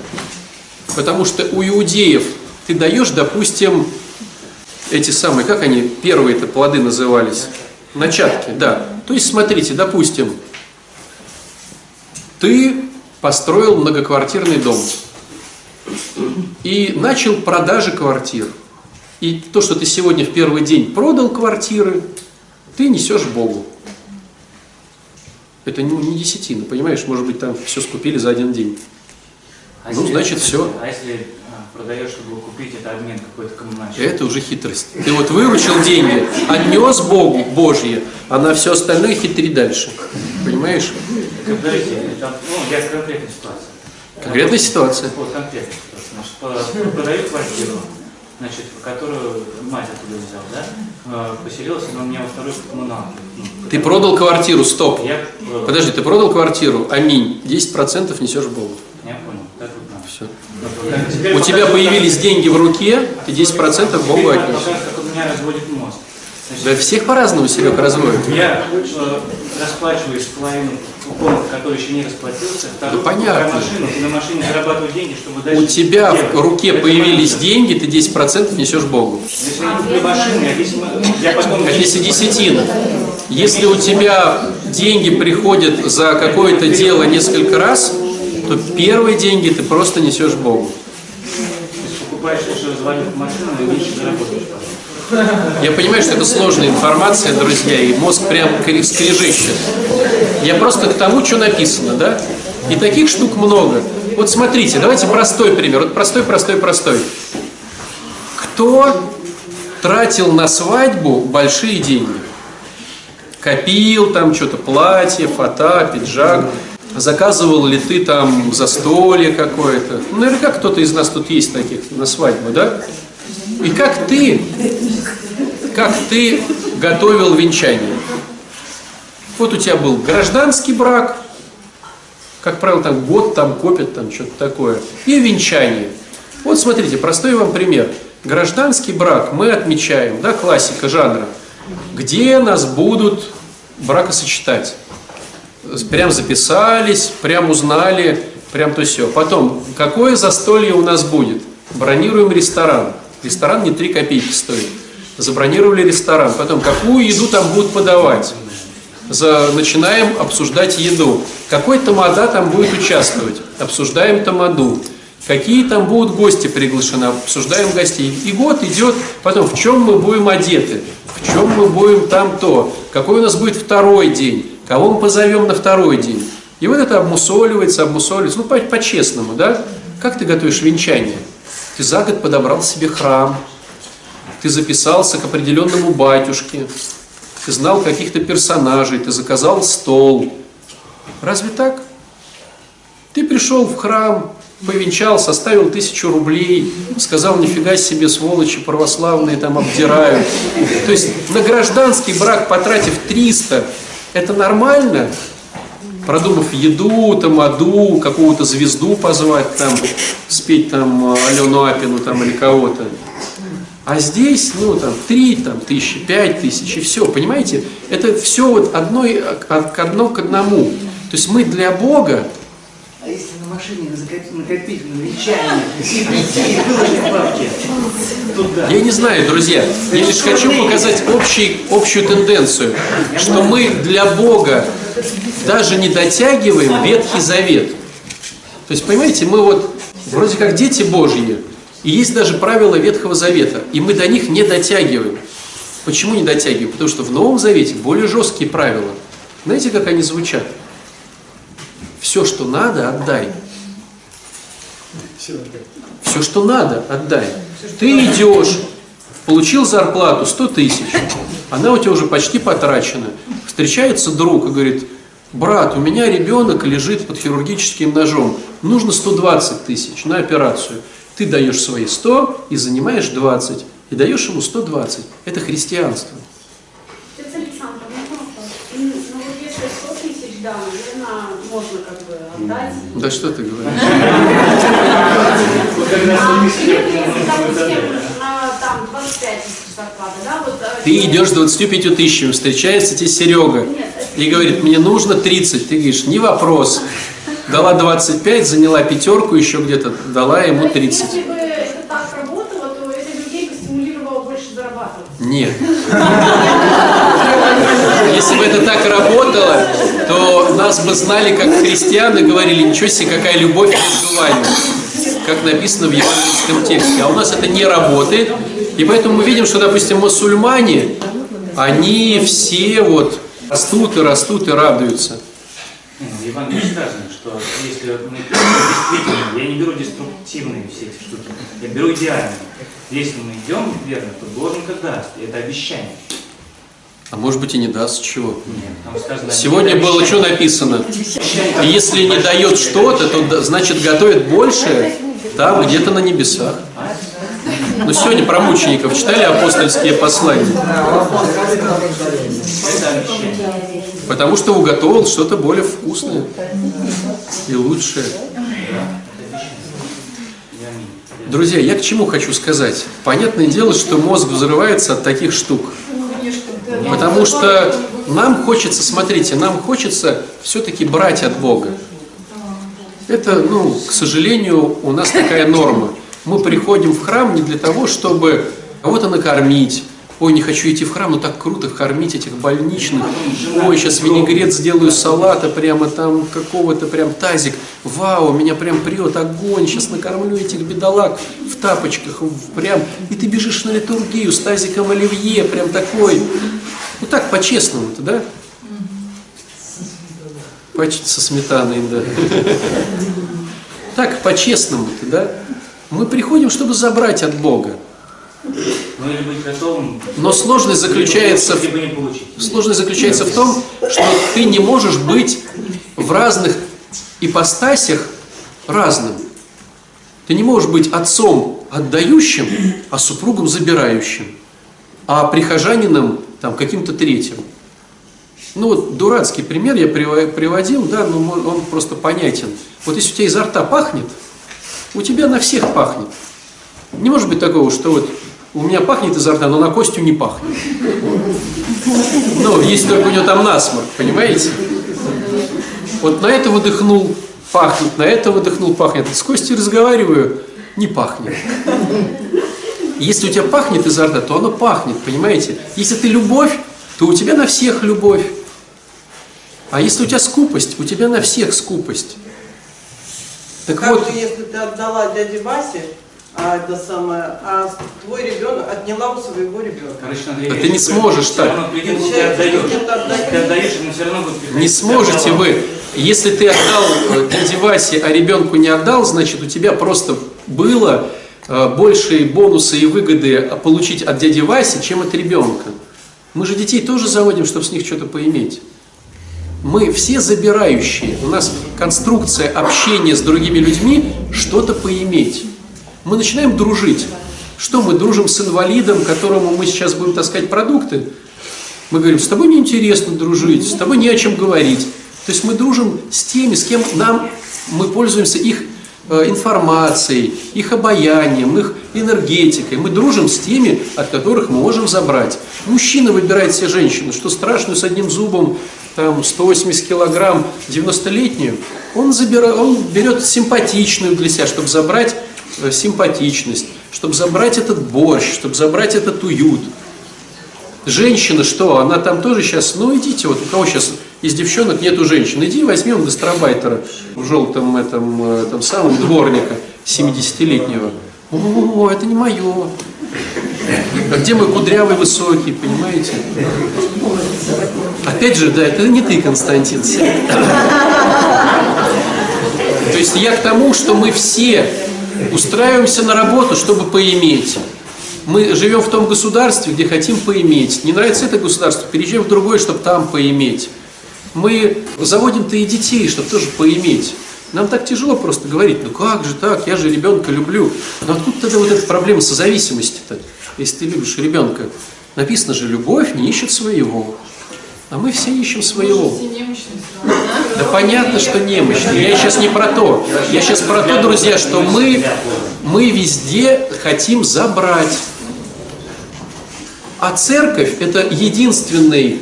Потому что у иудеев ты даешь, допустим, эти самые, как они, первые-то плоды назывались? Начатки, да. То есть, смотрите, допустим, ты построил многоквартирный дом и начал продажи квартир. И то, что ты сегодня в первый день продал квартиры, ты несешь Богу. Это не, десятина, понимаешь? Может быть, там все скупили за один день. А Ну, если- значит, всё. А если а, продаешь, чтобы купить, это обмен какой-то коммунальный? Это уже хитрость. Ты вот выручил деньги, отнес Богу Божье, а на все остальное хитри дальше. Понимаешь? Подождите, это, ну, я с конкретной ситуации. Конкретная ситуация. Вот конкретная ситуация. Значит, продаю квартиру, значит, которую мать оттуда взял, да? Э, Поселилась она у меня во второй коммуналке. Ну, Ты продал квартиру, стоп. Я, э, Подожди, ты продал квартиру, аминь, 10% несешь Богу. Я понял, так вот надо. Все. Вот, теперь У тебя появились деньги в руке, ты 10% Богу. Значит, Да всех по-разному, Серег, разводят. Я э, расплачиваюсь половину купонов, который еще не расплатился, вторую Да понятно. машину и на машине зарабатываю деньги, чтобы дальше... У тебя делать. в руке Это появились машина. деньги, ты 10% несешь Богу. Если не машину, я, весьма- я потом... Если десятина. Если у тебя деньги приходят за какое-то дело несколько раз, то первые деньги ты просто несешь Богу. Я понимаю, что это сложная информация, друзья, и мозг прям скрежещет. Я просто к тому, что написано, да? И таких штук много. Вот смотрите, давайте простой пример. Вот простой, простой, простой. Кто тратил на свадьбу большие деньги? Копил там что-то, платье, фата, пиджак. Заказывал ли ты там застолье какое-то? Ну, наверняка кто-то из нас тут есть таких на свадьбу, да? И как ты, как ты готовил венчание? Вот у тебя был гражданский брак, как правило, там год там копят, там что-то такое, и венчание. Вот смотрите, простой вам пример. Гражданский брак мы отмечаем, да, классика жанра, где нас будут бракосочетать. Прям записались, прям узнали, прям то все. Потом, какое застолье у нас будет? Бронируем ресторан. Ресторан не 3 копейки стоит. Забронировали ресторан. Потом, какую еду там будут подавать? За, начинаем обсуждать еду. Какой тамада там будет участвовать? Обсуждаем тамаду. Какие там будут гости приглашены? Обсуждаем гостей. И год идет, потом в чем мы будем одеты, в чем мы будем там то, какой у нас будет второй день, кого мы позовем на второй день. И вот это обмусоливается, обмусоливается, ну по- по-честному, да? Как ты готовишь венчание? Ты за год подобрал себе храм, ты записался к определенному батюшке, ты знал каких-то персонажей, ты заказал стол. Разве так? Ты пришел в храм, повенчал, составил тысячу рублей, сказал, нифига себе, сволочи православные там обдирают. То есть на гражданский брак, потратив 300, это нормально? Продумав еду, тамаду, какую-то звезду позвать, там, спеть там Алену Апину там, или кого-то. А здесь, ну, там, три там, тысячи, пять тысяч, и все, понимаете? Это все вот одной, к одно к одному. То есть мы для Бога машине накопить, накопить на венчание и прийти и выложить бабки туда? Я не знаю, друзья, я лишь хочу показать общий, общую тенденцию, что мы для Бога даже не дотягиваем Ветхий Завет. То есть, понимаете, мы вот вроде как дети Божьи, и есть даже правила Ветхого Завета, и мы до них не дотягиваем. Почему не дотягиваем? Потому что в Новом Завете более жесткие правила. Знаете, как они звучат? Все, что надо, отдай. Все, что надо, отдай. Ты идешь, получил зарплату 100 тысяч, она у тебя уже почти потрачена. Встречается друг и говорит, брат, у меня ребенок лежит под хирургическим ножом, нужно 120 тысяч на операцию. Ты даешь свои 100 и занимаешь 20, и даешь ему 120. Это христианство. Отец Александр, можно вопрос? М, Ну вот если 100 тысяч, да, наверное, можно как бы отдать. Да что ты говоришь? Если, допустим, на, там 25 тысяч зарплата, да, вот... Ты идешь с 25 тысячами, встречается тебе Серега и говорит, мне нужно 30. Ты говоришь, не вопрос. Дала 25, заняла пятерку, еще где-то дала ему То есть, 30. Если Если бы это так работало, то нас бы знали как христиан и говорили, ничего себе, какая любовь между вами, как написано в евангельском тексте. А у нас это не работает, и поэтому мы видим, что, допустим, мусульмане, они все вот растут и растут и радуются. Евангелии сказано, что если мы действительно, я не беру деструктивные все эти штуки, я беру идеальные. Если мы идем верно, то даст, и это обещание. А может быть и не даст чего. Нет, сказано, Сегодня было что написано? Если не дает что-то, то значит готовит больше там, где-то на небесах. Ну, сегодня про мучеников читали апостольские послания? Потому что уготовил что-то более вкусное и лучшее. Друзья, я к чему хочу сказать? Понятное дело, что мозг взрывается от таких штук. Потому что Нам хочется, смотрите, нам хочется все-таки брать от Бога. Это, ну, к сожалению, у нас такая норма. Мы приходим в храм не для того, чтобы кого-то накормить. Ой, не хочу идти в храм, но так круто кормить этих больничных. Ой, сейчас винегрет сделаю салата, прямо там какого-то прям тазик. Вау, меня прям прет огонь, сейчас накормлю этих бедолаг в тапочках, прям. И ты бежишь на литургию с тазиком оливье, прям такой. Ну так, по-честному-то, да? Поч- Со сметаной, да. Так, по-честному-то, да? Мы приходим, чтобы забрать от Бога. Ну или быть готовым. Но сложность заключается Либо не получить. Сложность заключается в том, что ты не можешь быть в разных ипостасях разным. Ты не можешь быть отцом отдающим, а супругом забирающим, а прихожанином там каким-то третьим. Ну вот дурацкий пример я приво- приводил, да, но он просто понятен. Вот если у тебя изо рта пахнет, у тебя на всех пахнет. Не может быть такого, что вот у меня пахнет изо рта, но на Костю не пахнет. Ну, есть только у него там насморк, понимаете? Вот на это выдохнул, пахнет, на это выдохнул, пахнет. С Костей разговариваю, не пахнет. Если у тебя пахнет изо рта, то оно пахнет, понимаете? Если ты любовь, то у тебя на всех любовь. А если у тебя скупость, у тебя на всех скупость. Так как вот, же, если ты отдала дяде Васе, а это самое, а твой ребенок отняла у своего ребенка. Короче, Да верить, ты не сможешь так. придет, ты отдаешь. ты отдаешь- но все равно будет. Не сможете вы, если ты отдал э, дяде Васе, а ребенку не отдал, значит у тебя просто было э, большие бонусы и выгоды получить от дяди Васи, чем от ребенка. Мы же детей тоже заводим, чтобы с них что-то поиметь. Мы все забирающие. У нас конструкция общения с другими людьми что-то поиметь. Мы начинаем дружить. Что мы дружим с инвалидом, которому мы сейчас будем таскать продукты? Мы говорим, с тобой неинтересно дружить, с тобой не о чем говорить. То есть мы дружим с теми, с кем нам, мы пользуемся их э, информацией, их обаянием, их энергетикой. Мы дружим с теми, от которых мы можем забрать. Мужчина выбирает себе женщину, что страшную с одним зубом, там 180 килограмм, 90-летнюю, он, забира, он берет симпатичную для себя, чтобы забрать симпатичность, чтобы забрать этот борщ, чтобы забрать этот уют. Женщина что, она там тоже сейчас, ну идите, вот у кого сейчас из девчонок нету женщин, иди возьми он гастробайтера в желтом этом, э, там самом дворника 70-летнего. О, это не мое. А где мой кудрявый высокий, понимаете? Опять же, да, это не ты, Константин. То есть я к тому, что мы все устраиваемся на работу, чтобы поиметь. Мы живем в том государстве, где хотим поиметь. Не нравится это государство, переезжаем в другое, чтобы там поиметь. Мы заводим-то и детей, чтобы тоже поиметь. Нам так тяжело просто говорить, ну как же так, я же ребенка люблю. Но откуда тогда вот эта проблема созависимости-то, если ты любишь ребенка? Написано же, любовь не ищет своего. А мы все ищем своего. Да понятно, что немощные. Я сейчас не про то. Я сейчас про то, друзья, что мы, мы везде хотим забрать. А церковь – это единственный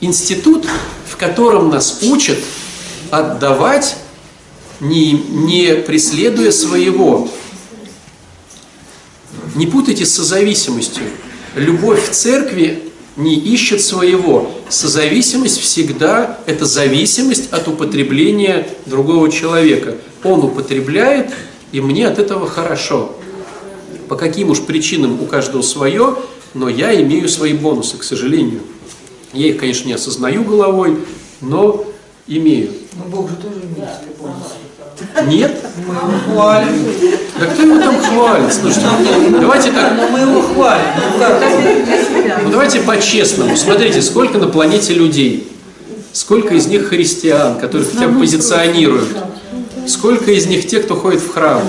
институт, в котором нас учат отдавать, не, не преследуя своего. Не путайте с созависимостью. Любовь в церкви не ищет своего. Созависимость всегда – это зависимость от употребления другого человека. Он употребляет, и мне от этого хорошо. По каким уж причинам у каждого свое, но я имею свои бонусы, к сожалению. Я их, конечно, не осознаю головой, но имею. Ну, Бог же тоже имеет свои бонусы. Нет? Мы его хвалим. Да кто его там хвалит? Слушайте, давайте так, Но мы его хвалим. Ну как? ну давайте по-честному. Смотрите, сколько на планете людей, сколько из них христиан, которых хотя бы позиционируют, сколько из них те, кто ходит в храм,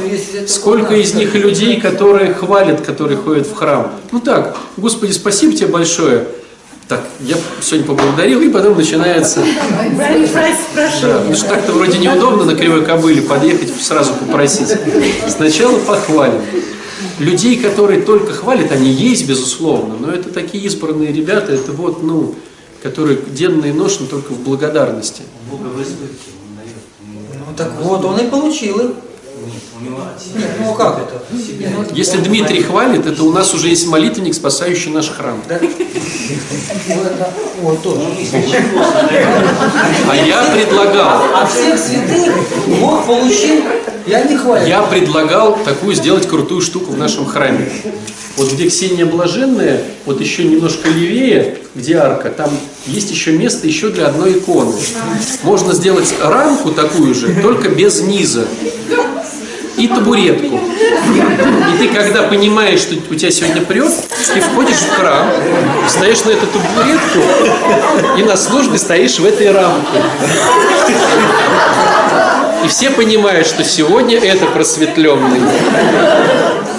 сколько из них людей, которые хвалят, которые ходят в храм. Ну так, Господи, спасибо тебе большое. Так, я сегодня поблагодарил, и потом начинается... Да, потому что так-то вроде неудобно на кривой кобыле подъехать, сразу попросить. Сначала похвалим. Людей, которые только хвалят, они есть, безусловно, но это такие избранные ребята, это вот, ну, который денно и ношен только в благодарности. Бога. Ну так вот, он и получил их. Ну а как это? Если Дмитрий хвалит, это у нас уже есть молитвенник, спасающий наш храм. Вот тоже. А я предлагал, От всех святых Бог получил, я не хвалю. я предлагал такую сделать крутую штуку в нашем храме. Вот где Ксения Блаженная, вот еще немножко левее, где арка, там есть еще место еще для одной иконы. Можно сделать рамку такую же, только без низа. И табуретку. И ты, когда понимаешь, что у тебя сегодня прет, ты входишь в храм, встаешь на эту табуретку и на службе стоишь в этой рамке. И все понимают, что сегодня это просветленный.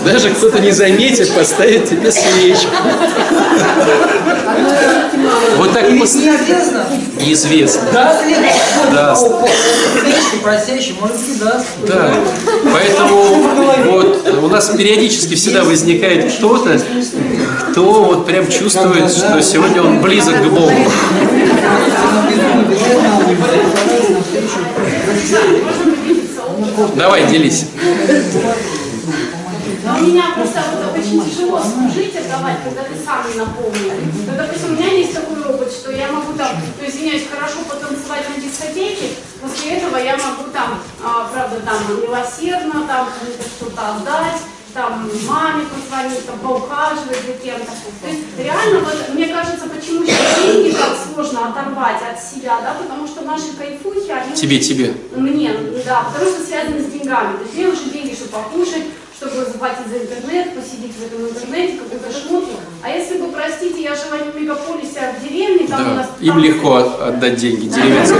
Даже кто-то не заметит, поставит тебе свечку. Вот так И пос- неизвестно, неизвестно. Да. и даст. Да. Поэтому вот у нас периодически всегда возникает кто-то, кто вот прям чувствует, что сегодня он близок к Богу. Давай, делись. Но у меня просто вот очень тяжело служить, отдавать, когда ты сам не наполнен. Ну, допустим, у меня есть такой опыт, что я могу там, ну, извиняюсь, хорошо потанцевать на дискотеке, после этого я могу там, а, правда, там милосердно, там что-то отдать, там маме позвонить, там поухаживать за кем-то. То есть реально, вот, мне кажется, почему сейчас деньги так сложно оторвать от себя, да, потому что наши кайфухи, они Тебе, тебе. мне, да, потому что связано с деньгами. То есть мне нужны деньги, чтобы покушать, чтобы заплатить за интернет, посидеть в этом интернете, какой-то шмот. А если бы, простите, я жила не в мегаполисе, а в деревне, там у нас... Да, им там- легко от- отдать деньги деревенским.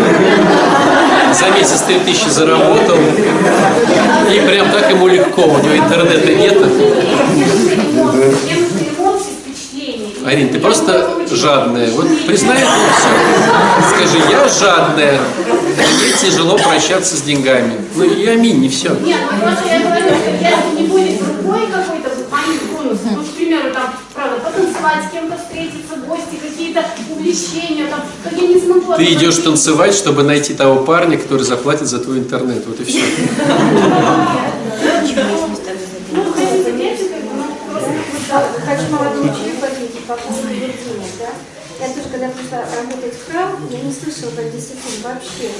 За месяц 3000 заработал, и прям так ему легко, у него интернета нет. Мне нужны эмоции, впечатления. Арин, ты просто жадная. Вот признай это все. Скажи, я жадная. Мне тяжело прощаться с деньгами. Ну и аминь, не все. Нет, ну просто я говорю, если не будет другой какой-то бонус, ну, к примеру, там, правда, потанцевать, с кем-то встретиться, гости, какие-то увлечения, там, как я не смогу... Ты идешь танцевать, чтобы найти того парня, который заплатит за твой интернет. Вот и все. Ну, хотите, ну, да, хочу молодому человеку ответить по поводу денег, да. Я пришла работать в храм, я не слышала про десятину вообще.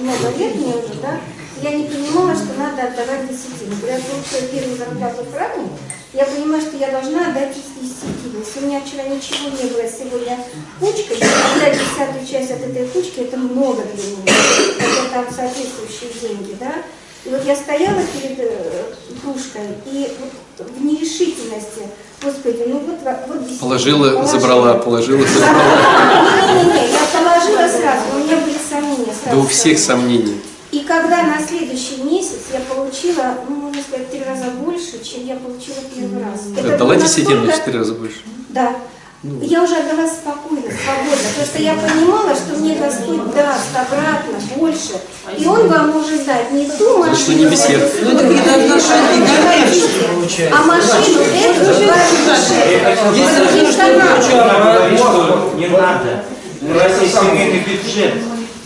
Много лет мне уже, да. Я не понимала, что надо отдавать десятину. Когда я получила первую зарплату в храме, я понимаю, что я должна отдать десятину. Если у меня вчера ничего не было, сегодня кучка, отдать десятую часть от этой кучки, это много для меня. Это там соответствующие деньги, да. И вот я стояла перед э, кружкой, и вот в нерешительности, Господи, ну вот, во- вот действительно, Положила, забрала, положила, забрала. Не-не-не, я положила сразу, у меня были сомнения. Да сразу у всех сомнения. сомнений. И когда на следующий месяц я получила, ну, можно сказать, три раза больше, чем я получила первый раз. Это десятину в настолько- четыре раза больше. Да. Я уже отдала спокойно, свободно, потому что я понимала, что мне Господь даст обратно больше. И Он вам может дать не ту машину, не беседа. Ну это отношения коммерческие получается. а машину эту же вашу Если ты Есть что-то канал. Говорит, что не надо. У нас есть семейный бюджет.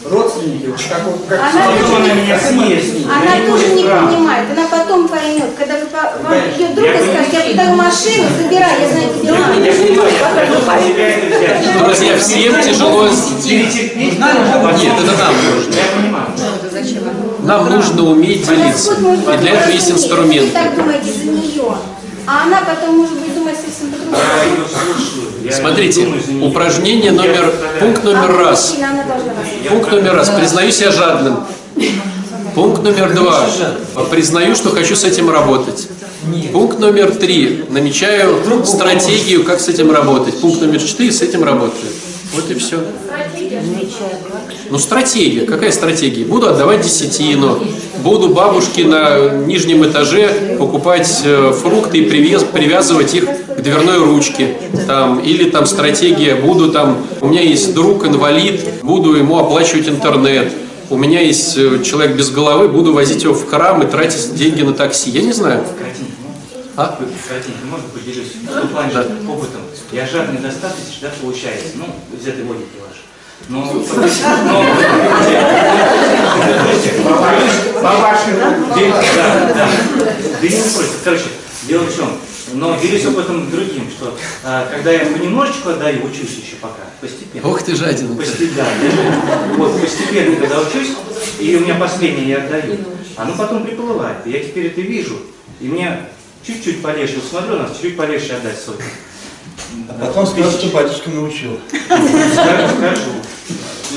Родственники, вот как, как Она тоже на не- меня съест. Она не тоже не права. понимает, она потом поймет. Когда вы вам ее друг Я скажет, я подаю машину, забирай, я знаю, где Я понимаю, я взять. Друзья, всем тяжело... Перетерпеть. Нет, это нам нужно. Я понимаю. Нам нужно уметь делиться. И для этого есть Вы инструменты. так думаете за нее. А она потом, может быть, думает совсем по-другому. Смотрите, упражнение номер, пункт А номер раз. Пункт номер раз. Признаю себя жадным. Пункт номер два. Признаю, что хочу с этим работать. Пункт номер три. Намечаю стратегию, как с этим работать. Пункт номер четыре. С этим работаю. Вот и все. Ну, стратегия. Какая стратегия? Буду отдавать десятину. Буду бабушке на нижнем этаже покупать э, фрукты и привез- привязывать их к дверной ручке. Там, или там стратегия, буду там, у меня есть друг инвалид, буду ему оплачивать интернет. У меня есть э, человек без головы, буду возить его в храм и тратить деньги на такси. Я не знаю. А? Братья, можно поделюсь в том плане, Да. опытом. Я жадный достаточно, да, получается, ну, из этой логики вашей. Но, но, По вашему. да, да. Да не напротив. Короче, дело в чем? Но делюсь опытом другим, что а, когда я понемножечку отдаю, учусь еще пока, постепенно. Ох ты жадина. Постепенно. Вот, постепенно, когда учусь, и у меня последнее я отдаю, оно потом приплывает. И я теперь это вижу, и мне чуть-чуть полегче, вот смотрю на нас, чуть полегче отдать сотню. А потом скажут, что батюшка научил. Скажу, скажу.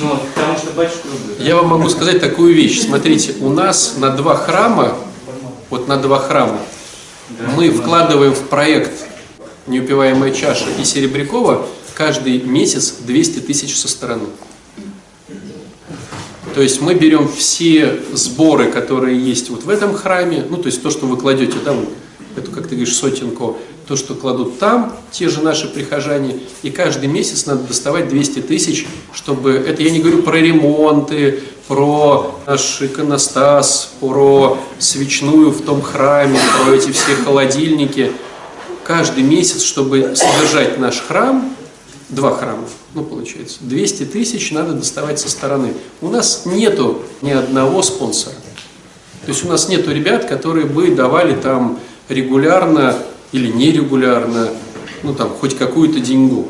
Но потому что батюшку люблю. Я вам могу сказать такую вещь. Смотрите, у нас на два храма, вот на два храма, мы вкладываем в проект «Неупиваемая чаша» и Серебрякова каждый месяц 200 тысяч со стороны. То есть мы берем все сборы, которые есть вот в этом храме, ну то есть то, что вы кладете, да, вот эту, как ты говоришь, сотенку, то, что кладут там, те же наши прихожане, и каждый месяц надо доставать 200 тысяч, чтобы, это я не говорю про ремонты, про наш иконостас, про свечную в том храме, про эти все холодильники. Каждый месяц, чтобы содержать наш храм, два храма, ну получается, 200 тысяч надо доставать со стороны. У нас нету ни одного спонсора. То есть у нас нету ребят, которые бы давали там регулярно или нерегулярно, ну там, хоть какую-то деньгу.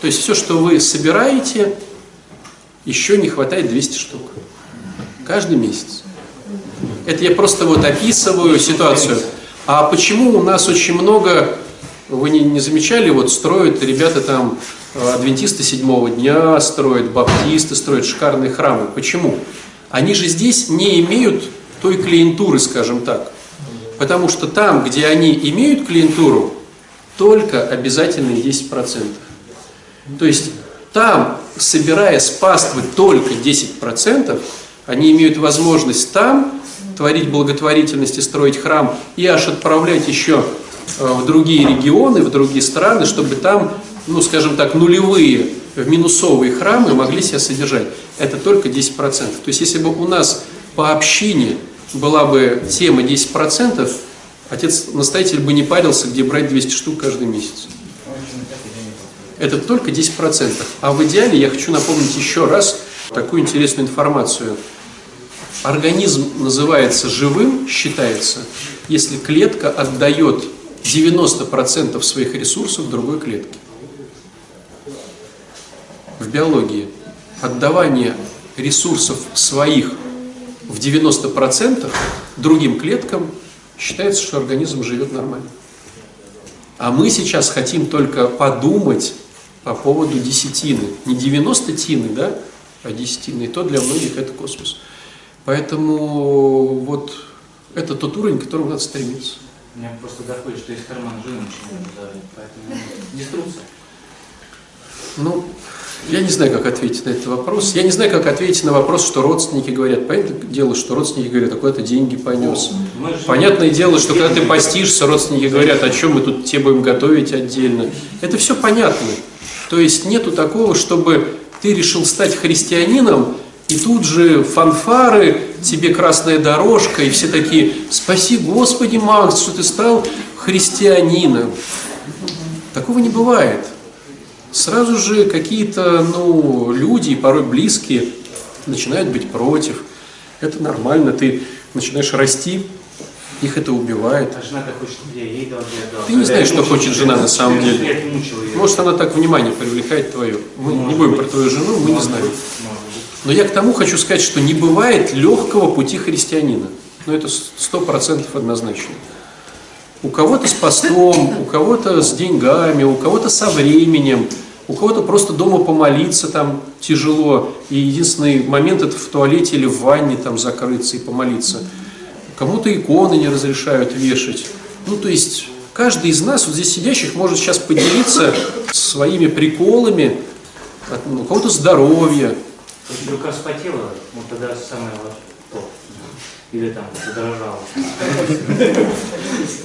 То есть все, что вы собираете, еще не хватает 200 штук. Каждый месяц. Это я просто вот описываю ситуацию. А почему у нас очень много, вы не, не замечали, вот строят ребята там, э, адвентисты седьмого дня строят, баптисты строят шикарные храмы. Почему? Они же здесь не имеют той клиентуры, скажем так. Потому что там, где они имеют клиентуру, только обязательные 10%. То есть там, собирая с паствы только 10%, они имеют возможность там творить благотворительность и строить храм, и аж отправлять еще э, в другие регионы, в другие страны, чтобы там, ну, скажем так, нулевые, в минусовые храмы могли себя содержать. Это только 10%. То есть, если бы у нас по общине была бы тема 10%, отец-настоятель бы не парился, где брать 200 штук каждый месяц. Это только 10%. А в идеале я хочу напомнить еще раз такую интересную информацию. Организм называется живым, считается, если клетка отдает 90% своих ресурсов другой клетке. В биологии отдавание ресурсов своих в 90% другим клеткам считается, что организм живет нормально. А мы сейчас хотим только подумать по поводу десятины. Не 90 тины, да, а десятины. И то для многих это космос. Поэтому вот это тот уровень, к которому надо стремиться. Мне просто доходит, что из кармана начинают давать, поэтому деструкция. Ну, я не знаю, как ответить на этот вопрос. Я не знаю, как ответить на вопрос, что родственники говорят. Понятное дело, что родственники говорят, а куда ты деньги понес? Же- Понятное дело, что когда ты постишься, родственники говорят, о чем мы тут тебе будем готовить отдельно. Это все понятно. То есть нету такого, чтобы ты решил стать христианином, и тут же фанфары, тебе красная дорожка, и все такие, спаси Господи, Макс, что ты стал христианином. Такого не бывает. Сразу же какие-то ну, люди, порой близкие, начинают быть против. Это нормально, ты начинаешь расти, их это убивает. А жена-то хочет, я ей дал, я дал. Ты не знаешь, что хочет жена на самом деле. Может, она так внимание привлекает твое. Мы не будем про твою жену, мы не знаем. Но я к тому хочу сказать, что не бывает легкого пути христианина. Ну, это сто процентов однозначно. У кого-то с постом, у кого-то с деньгами, у кого-то со временем, у кого-то просто дома помолиться там тяжело. И единственный момент это в туалете или в ванне там закрыться и помолиться. Кому-то иконы не разрешают вешать. Ну, то есть, каждый из нас, вот здесь сидящих, может сейчас поделиться своими приколами, ну, у кого-то здоровье, Если рука вспотела, вот тогда самое то. Или там подорожало.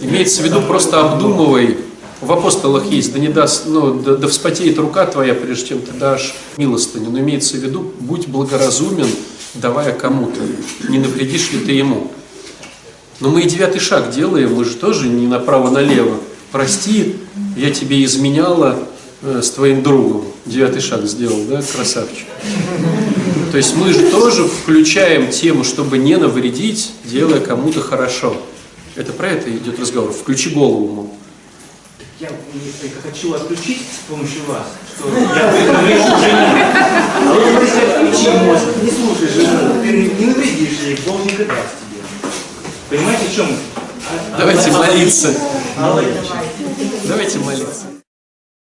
Имеется в виду просто обдумывай. В апостолах есть, да не даст, ну, да, да вспотеет рука твоя, прежде чем ты дашь милостыню. Но имеется в виду, будь благоразумен, давая кому-то. Не навредишь ли ты ему? Но мы и девятый шаг делаем, мы же тоже не направо-налево. Прости, я тебе изменяла э, с твоим другом. Девятый шаг сделал, да, красавчик. То есть мы же тоже включаем тему, чтобы не навредить, делая кому-то хорошо. Это про это идет разговор. Включи голову, мол. Я только хочу отключить с помощью вас, что я поэтому решу жене. А вы можете отключи мозг, не слушай жену, ты не навредишь ей, Бог не даст тебе. Понимаете, в чем? Давайте молиться. Давайте молиться.